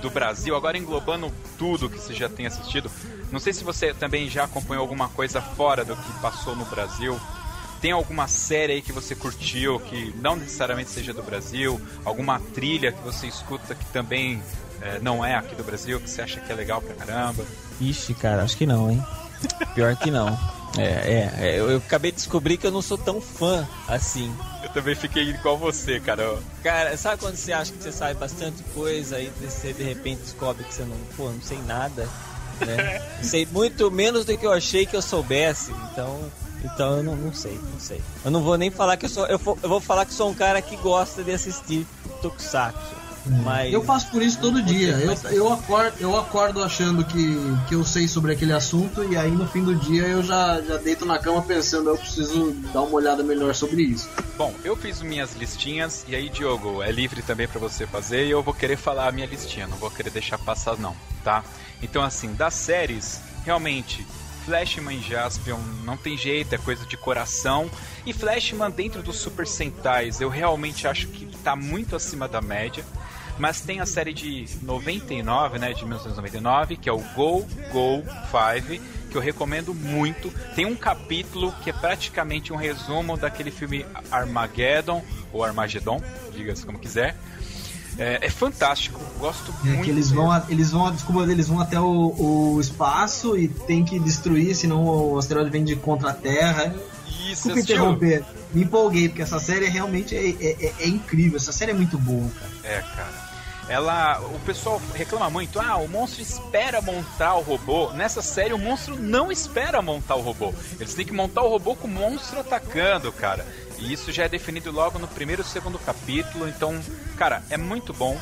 do Brasil, agora englobando tudo que você já tem assistido. Não sei se você também já acompanhou alguma coisa fora do que passou no Brasil. Tem alguma série aí que você curtiu, que não necessariamente seja do Brasil? Alguma trilha que você escuta que também é, não é aqui do Brasil, que você acha que é legal pra caramba? Ixi, cara, acho que não, hein? Pior que não. É, é, é, eu, eu acabei de descobrir que eu não sou tão fã assim. Eu também fiquei igual você, cara. Cara, sabe quando você acha que você sabe bastante coisa e você de repente descobre que você não, pô, não sei nada, né? [laughs] sei muito menos do que eu achei que eu soubesse, então, então eu não, não sei, não sei. Eu não vou nem falar que eu sou, eu vou, eu vou falar que sou um cara que gosta de assistir Tokusatsu. Mas Eu passo por isso todo dia. Eu, eu, acordo, eu acordo achando que, que eu sei sobre aquele assunto e aí no fim do dia eu já, já deito na cama pensando eu preciso dar uma olhada melhor sobre isso. Bom, eu fiz minhas listinhas e aí, Diogo, é livre também pra você fazer e eu vou querer falar a minha listinha, não vou querer deixar passar não, tá? Então assim, das séries, realmente, Flashman Jaspion não tem jeito, é coisa de coração. E Flashman dentro dos Super Sentais, eu realmente acho que tá muito acima da média. Mas tem a série de 99, né, de 1999, que é o Go Go 5, que eu recomendo muito. Tem um capítulo que é praticamente um resumo daquele filme Armageddon, ou Armageddon, diga-se como quiser. É, é fantástico, gosto É muito. que eles vão, a- eles vão, desculpa, eles vão até o, o espaço e tem que destruir, senão o asteroide vem de contra a Terra. Isso, Desculpa interromper, me empolguei, porque essa série realmente é, é, é- é incrível, essa série é muito boa, cara. É, cara. Ela, o pessoal reclama muito, ah, o monstro espera montar o robô. Nessa série, o monstro não espera montar o robô. Eles têm que montar o robô com o monstro atacando, cara. E isso já é definido logo no primeiro e segundo capítulo. Então, cara, é muito bom.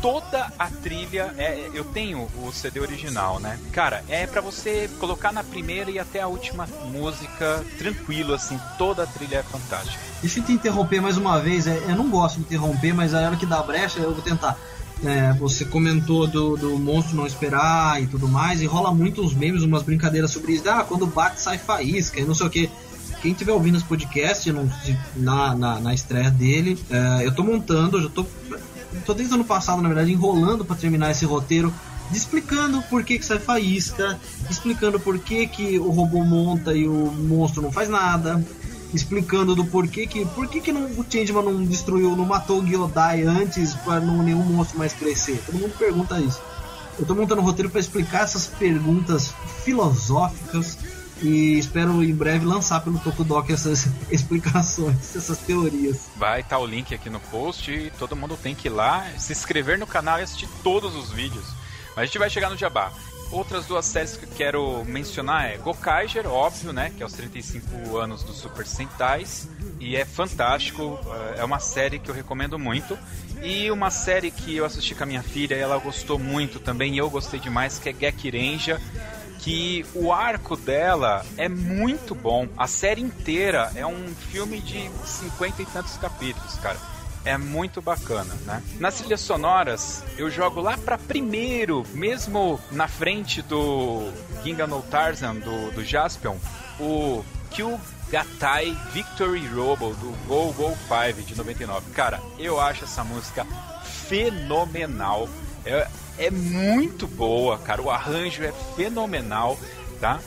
Toda a trilha, é, eu tenho o CD original, né? Cara, é pra você colocar na primeira e até a última música tranquilo, assim. Toda a trilha é fantástica. Deixa eu te interromper mais uma vez. é, Eu não gosto de interromper, mas a hora que dá brecha eu vou tentar. É, você comentou do, do monstro não esperar e tudo mais, e rola muito uns memes, umas brincadeiras sobre isso. Ah, quando bate sai faísca e não sei o que. Quem tiver ouvindo esse podcast não- na, na, na estreia dele, é, eu tô montando, eu tô, tô desde o ano passado, na verdade, enrolando para terminar esse roteiro explicando por que, que sai faísca, explicando por que, que o robô monta e o monstro não faz nada, explicando do porquê que por que, que não, o Changeman não destruiu, não matou o Gyodai antes para não nenhum monstro mais crescer. Todo mundo pergunta isso. Eu tô montando um roteiro para explicar essas perguntas filosóficas e espero em breve lançar pelo Tokudok essas [laughs] explicações, essas teorias. Vai estar o link aqui no post e todo mundo tem que ir lá, se inscrever no canal e assistir todos os vídeos. Mas a gente vai chegar no Jabá. Outras duas séries que eu quero mencionar é Gokaiger, óbvio, né? Que é os 35 anos do Super Sentais. E é fantástico, é uma série que eu recomendo muito. E uma série que eu assisti com a minha filha e ela gostou muito também, e eu gostei demais, que é Gekirenja que o arco dela é muito bom. A série inteira é um filme de 50 e tantos capítulos, cara. É muito bacana, né? Nas trilhas sonoras, eu jogo lá pra primeiro, mesmo na frente do Ginga no Tarzan, do, do Jaspion, o Kyugatai Victory Robo, do Go Go 5, de 99. Cara, eu acho essa música fenomenal. É, é muito boa, cara. O arranjo é fenomenal, tá?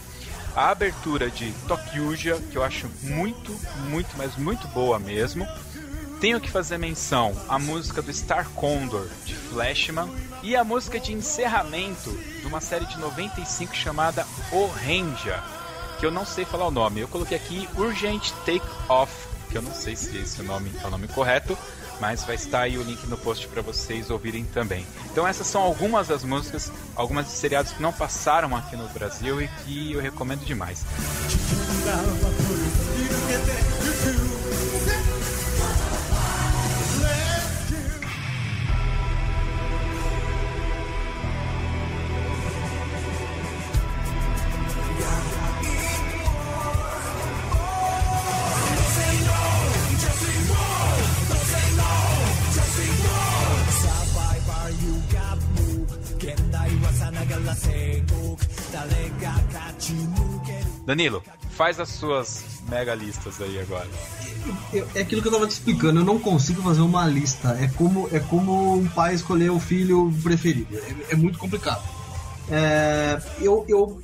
A abertura de Tokyuja, que eu acho muito, muito, mas muito boa mesmo. Tenho que fazer menção à música do Star Condor, de Flashman, e a música de encerramento de uma série de 95 chamada O Ranger, que eu não sei falar o nome. Eu coloquei aqui Urgent Take Off, que eu não sei se esse nome é o nome correto, mas vai estar aí o link no post para vocês ouvirem também. Então essas são algumas das músicas, algumas de seriados que não passaram aqui no Brasil e que eu recomendo demais. Danilo, faz as suas mega listas aí agora. É aquilo que eu tava te explicando, eu não consigo fazer uma lista. É como, é como um pai escolher o filho preferido. É, é muito complicado. É, eu, eu,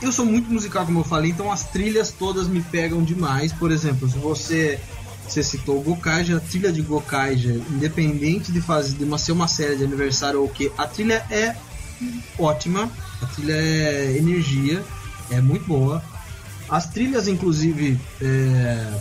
eu sou muito musical, como eu falei, então as trilhas todas me pegam demais. Por exemplo, se você, você citou o Gokaiger, a trilha de Gokaiger, independente de fazer de uma, ser uma série de aniversário ou o que, a trilha é ótima, a trilha é energia, é muito boa. As trilhas, inclusive, é,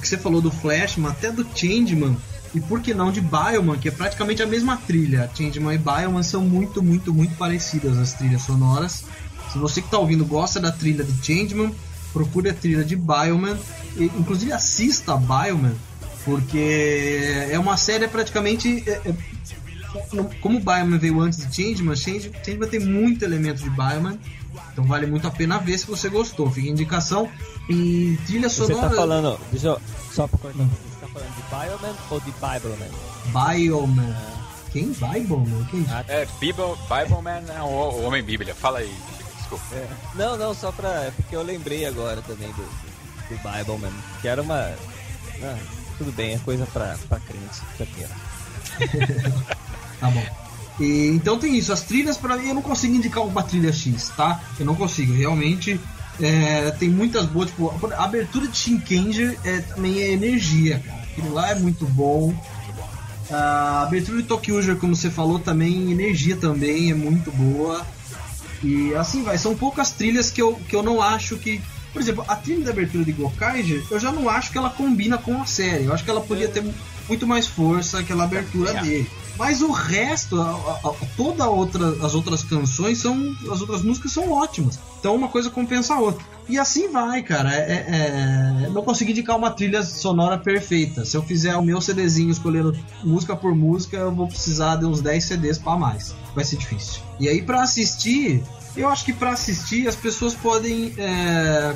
que você falou do Flashman, até do Changeman, e por que não de Bioman, que é praticamente a mesma trilha. Changeman e Bioman são muito, muito, muito parecidas as trilhas sonoras. Se você que está ouvindo gosta da trilha de Changeman, procure a trilha de Bioman, e, inclusive assista a Bioman, Porque é uma série praticamente. é- é- como o Bioman veio antes de Changeman, Change- Changeman tem muito elemento de Bioman. Então vale muito a pena ver se você gostou. Fica a indicação. E trilha Você sonora. tá falando, deixa eu, só pra cortar, você tá falando de Bioman ou de Bibleman? Bioman. Quem? Bibleman? Quem? Ah, É, Bible, Bible Man é o, Homem Bíblia. Fala aí, desculpa. É. Não, não, só pra. é Porque eu lembrei agora também do, do, Bibleman, que era uma. ah, tudo bem, é coisa pra, pra crente, pra? [laughs] Tá bom. E, então tem isso, as trilhas pra mim eu não consigo indicar uma trilha X, tá? Eu não consigo, realmente é, tem muitas boas, tipo, a abertura de Shinkenger é, também é energia, cara. Aquilo lá é muito bom. A abertura de Tokyo, como você falou, também, energia também é muito boa. E assim vai, são poucas trilhas que eu, que eu não acho que. Por exemplo, a trilha da abertura de Gokaiger, eu já não acho que ela combina com a série. Eu acho que ela podia ter muito mais força aquela abertura É. dele. Mas o resto, a, a, toda outra, as outras canções são. As outras músicas são ótimas. Então uma coisa compensa a outra. E assim vai, cara. É, é- é- não consegui indicar uma trilha sonora perfeita. Se eu fizer o meu CDzinho escolhendo música por música, eu vou precisar de uns 10 CDs pra mais. Vai ser difícil. E aí, pra assistir, eu acho que pra assistir as pessoas podem. é,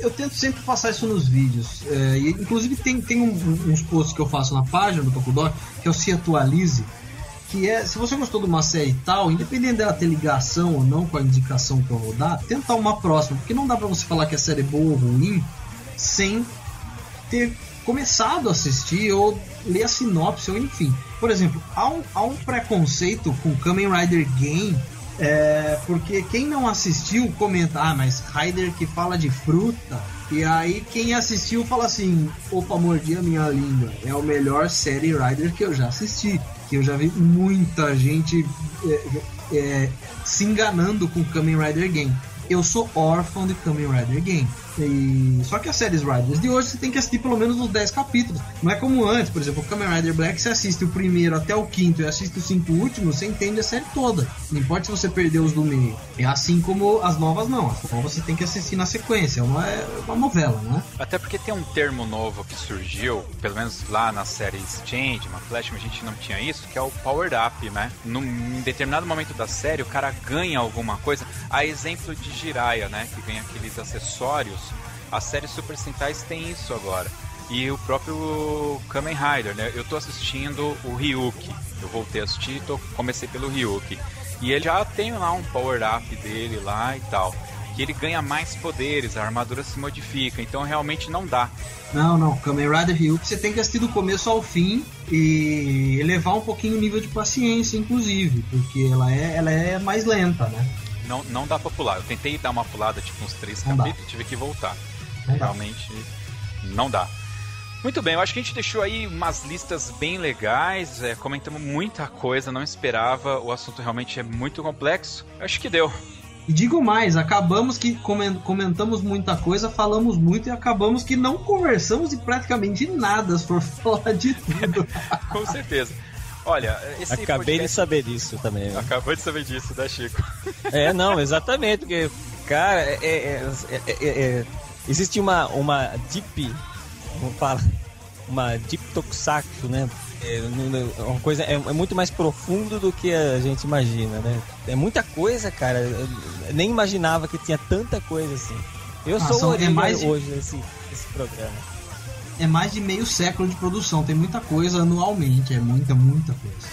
Eu tento sempre passar isso nos vídeos. É, e, inclusive tem, tem um- uns posts que eu faço na página do Tokudok, que é o Se Atualize, que é, se você gostou de uma série e tal, independente dela ter ligação ou não com a indicação que eu vou dar, tentar uma próxima, porque não dá pra você falar que a série é boa ou ruim sem ter começado a assistir ou ler a sinopse ou enfim. Por exemplo, há um, há um preconceito com Kamen Rider Game, é, porque quem não assistiu comenta, ah, mas Rider que fala de fruta. E aí quem assistiu fala assim, opa, mordi a minha língua. É o melhor série Rider que eu já assisti. Que eu já vi muita gente é, é, se enganando com Kamen Rider Game. Eu sou órfão de Kamen Rider Game. Só que as séries Riders de hoje você tem que assistir pelo menos os 10 capítulos. Não é como antes, por exemplo, o Kamen Rider Black, você assiste o primeiro até o quinto e assiste os cinco últimos, você entende a série toda. Não importa se você perdeu os do meio. É assim como as novas não. As novas você tem que assistir na sequência. É uma, é uma novela, né? Até porque tem um termo novo que surgiu, pelo menos lá nas séries Change, uma Flash, a gente não tinha isso, que é o Powered Up, né? Num determinado momento da série, o cara ganha alguma coisa. A exemplo de Jiraiya, né? Que ganha aqueles acessórios. A série Super Sentais tem isso agora. E o próprio Kamen Rider, né? Eu tô assistindo o Ryuki. Eu voltei a assistir, tô, comecei pelo Ryuki. E ele já tem lá um power up dele lá e tal. Que ele ganha mais poderes, a armadura se modifica, então realmente não dá. Não, não. Kamen Rider Ryuk você tem que assistir do começo ao fim e elevar um pouquinho o nível de paciência, inclusive, porque ela é, ela é mais lenta, né? Não, não dá pra pular. Eu tentei dar uma pulada, tipo uns três Não dá. capítulos, tive que voltar. Não dá. Realmente não dá. Muito bem, eu acho que a gente deixou aí umas listas bem legais, é, comentamos muita coisa, não esperava, o assunto realmente é muito complexo. Eu acho que deu. E digo mais, acabamos que comen- comentamos muita coisa, falamos muito e acabamos que não conversamos de praticamente nada, se for [laughs] falar de tudo. [laughs] Com certeza. Olha, esse Acabei de podcast- saber disso também. né? Acabou de saber disso, né, Chico? É, não, exatamente, porque, cara, é, é- é- é- é- existe uma, uma deep, como fala, uma deep tokusatsu, né? É, é uma coisa, é, é muito mais profundo do que a gente imagina, né? É muita coisa, cara, eu nem imaginava que tinha tanta coisa assim. Eu Ah, sou são- o é mais de- hoje desse, desse programa. É mais de meio século de produção, tem muita coisa anualmente, é muita, muita coisa.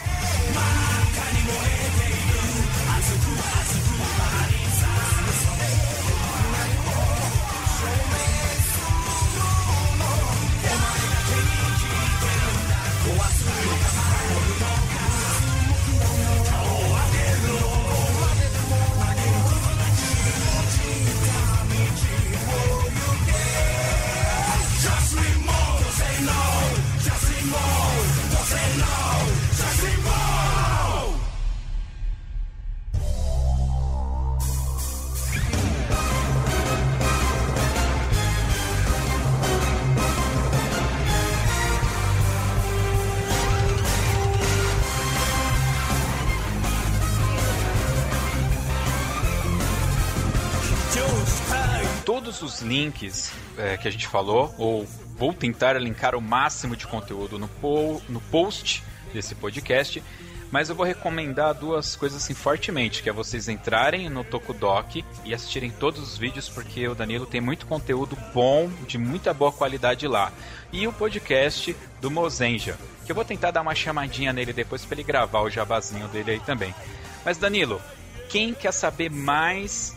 Links é, que a gente falou, ou vou tentar linkar o máximo de conteúdo no, po no post desse podcast. Mas eu vou recomendar duas coisas assim fortemente, que é vocês entrarem no Tokudok e assistirem todos os vídeos, porque o Danilo tem muito conteúdo bom, de muita boa qualidade lá. E o podcast do Mozenja, que eu vou tentar dar uma chamadinha nele depois para ele gravar o jabazinho dele aí também. Mas Danilo, quem quer saber mais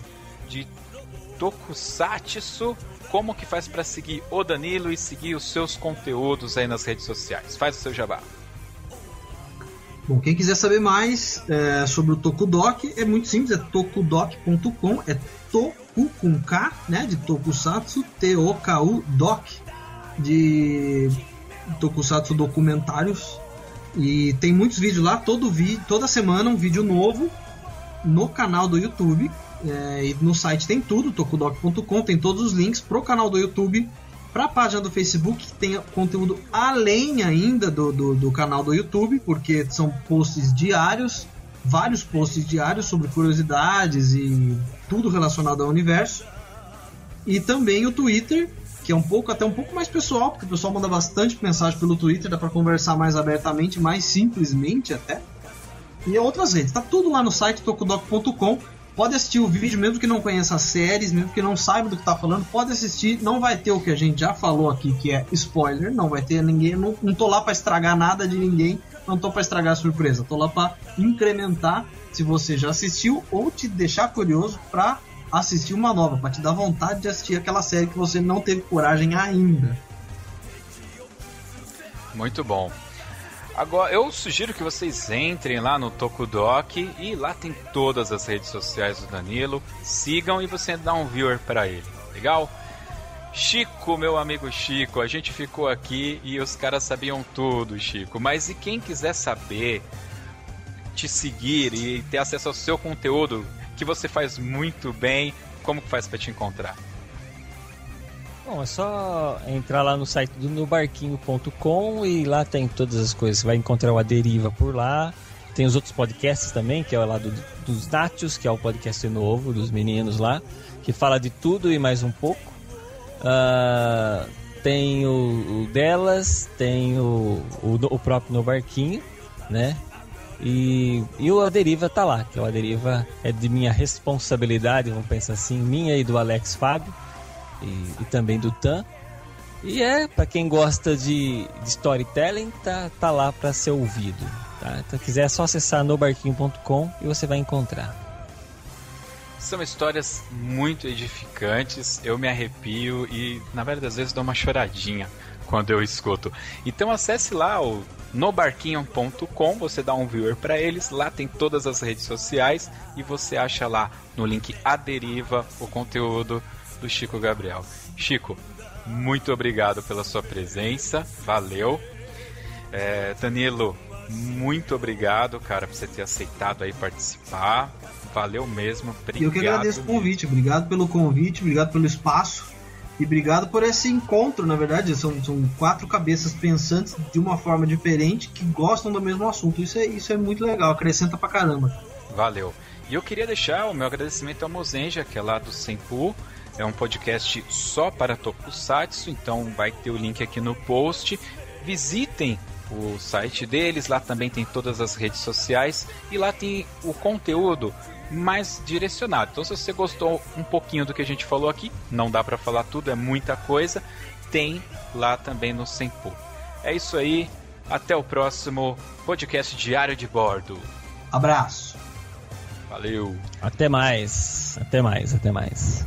de Tokusatsu, como que faz para seguir o Danilo e seguir os seus conteúdos aí nas redes sociais? Faz o seu jabá. Bom, quem quiser saber mais é, sobre o Tokudok é muito simples, é tokudok.com, é Toku com K, né, de Tokusatsu, T-O-K-U Doc, de Tokusatsu documentários. E tem muitos vídeos lá, todo vi toda semana um vídeo novo no canal do YouTube. É, e no site tem tudo, tokudok.com, tem todos os links pro canal do YouTube para a página do Facebook, que tem conteúdo além ainda do, do, do, canal do YouTube, porque são posts diários, vários posts diários sobre curiosidades e tudo relacionado ao universo. E também o Twitter, que é um pouco até um pouco mais pessoal, porque o pessoal manda bastante mensagem pelo Twitter, dá para conversar mais abertamente, mais simplesmente até. E outras redes, tá tudo lá no site tokudoc.com pode assistir o vídeo, mesmo que não conheça as séries, mesmo que não saiba do que está falando, pode assistir. Não vai ter o que a gente já falou aqui, que é spoiler. Não vai ter ninguém. Não, não tô lá para estragar nada de ninguém. Não tô para estragar a surpresa. Tô lá para incrementar se você já assistiu ou te deixar curioso para assistir uma nova, para te dar vontade de assistir aquela série que você não teve coragem ainda. Muito bom. Agora, eu sugiro que vocês entrem lá no Tokudok e lá tem todas as redes sociais do Danilo. Sigam e você dá um viewer para ele. Legal? Chico, meu amigo Chico, a gente ficou aqui e os caras sabiam tudo, Chico. Mas e quem quiser saber, te seguir e ter acesso ao seu conteúdo, que você faz muito bem, como que faz para te encontrar? Bom, é só entrar lá no site do nobarquinho.com e lá tem todas as coisas. Você vai encontrar o Aderiva por lá. Tem os outros podcasts também, que é lá do, dos Nátios, que é o podcast novo dos meninos lá, que fala de tudo e mais um pouco. Uh, tem o, o, delas, tem o, o, o próprio No Barquinho, né? E, e o Aderiva tá lá, que o Aderiva é de minha responsabilidade, vamos pensar assim, minha e do Alex Fábio e, e também do Tan. E é, para quem gosta de, de, storytelling, tá, tá lá para ser ouvido. Tá? Então, quiser, é só acessar nobarquinho.com e você vai encontrar. São histórias muito edificantes, eu me arrepio e, na verdade, às vezes dou uma choradinha quando eu escuto. Então acesse lá o nobarquinho.com, você dá um viewer para eles, lá tem todas as redes sociais e você acha lá no link Aderiva o conteúdo do Chico Gabriel. Chico, muito obrigado pela sua presença, valeu. É, Danilo, muito obrigado, cara, por você ter aceitado aí participar. Valeu mesmo, obrigado. Eu que agradeço o convite, obrigado pelo convite, obrigado pelo espaço e obrigado por esse encontro, na verdade, são, são quatro cabeças pensantes de uma forma diferente que gostam do mesmo assunto. Isso é, isso é muito legal, acrescenta pra caramba. Valeu. E eu queria deixar o meu agradecimento ao Mozenja, que é lá do Sempu, é um podcast só para Tokusatsu, então vai ter o link aqui no post. Visitem o site deles, lá também tem todas as redes sociais e lá tem o conteúdo mais direcionado. Então, se você gostou um pouquinho do que a gente falou aqui, não dá para falar tudo, é muita coisa, tem lá também no Senpu. É isso aí, até o próximo podcast Diário de Bordo. Abraço. Valeu. Até mais. Até mais, até mais.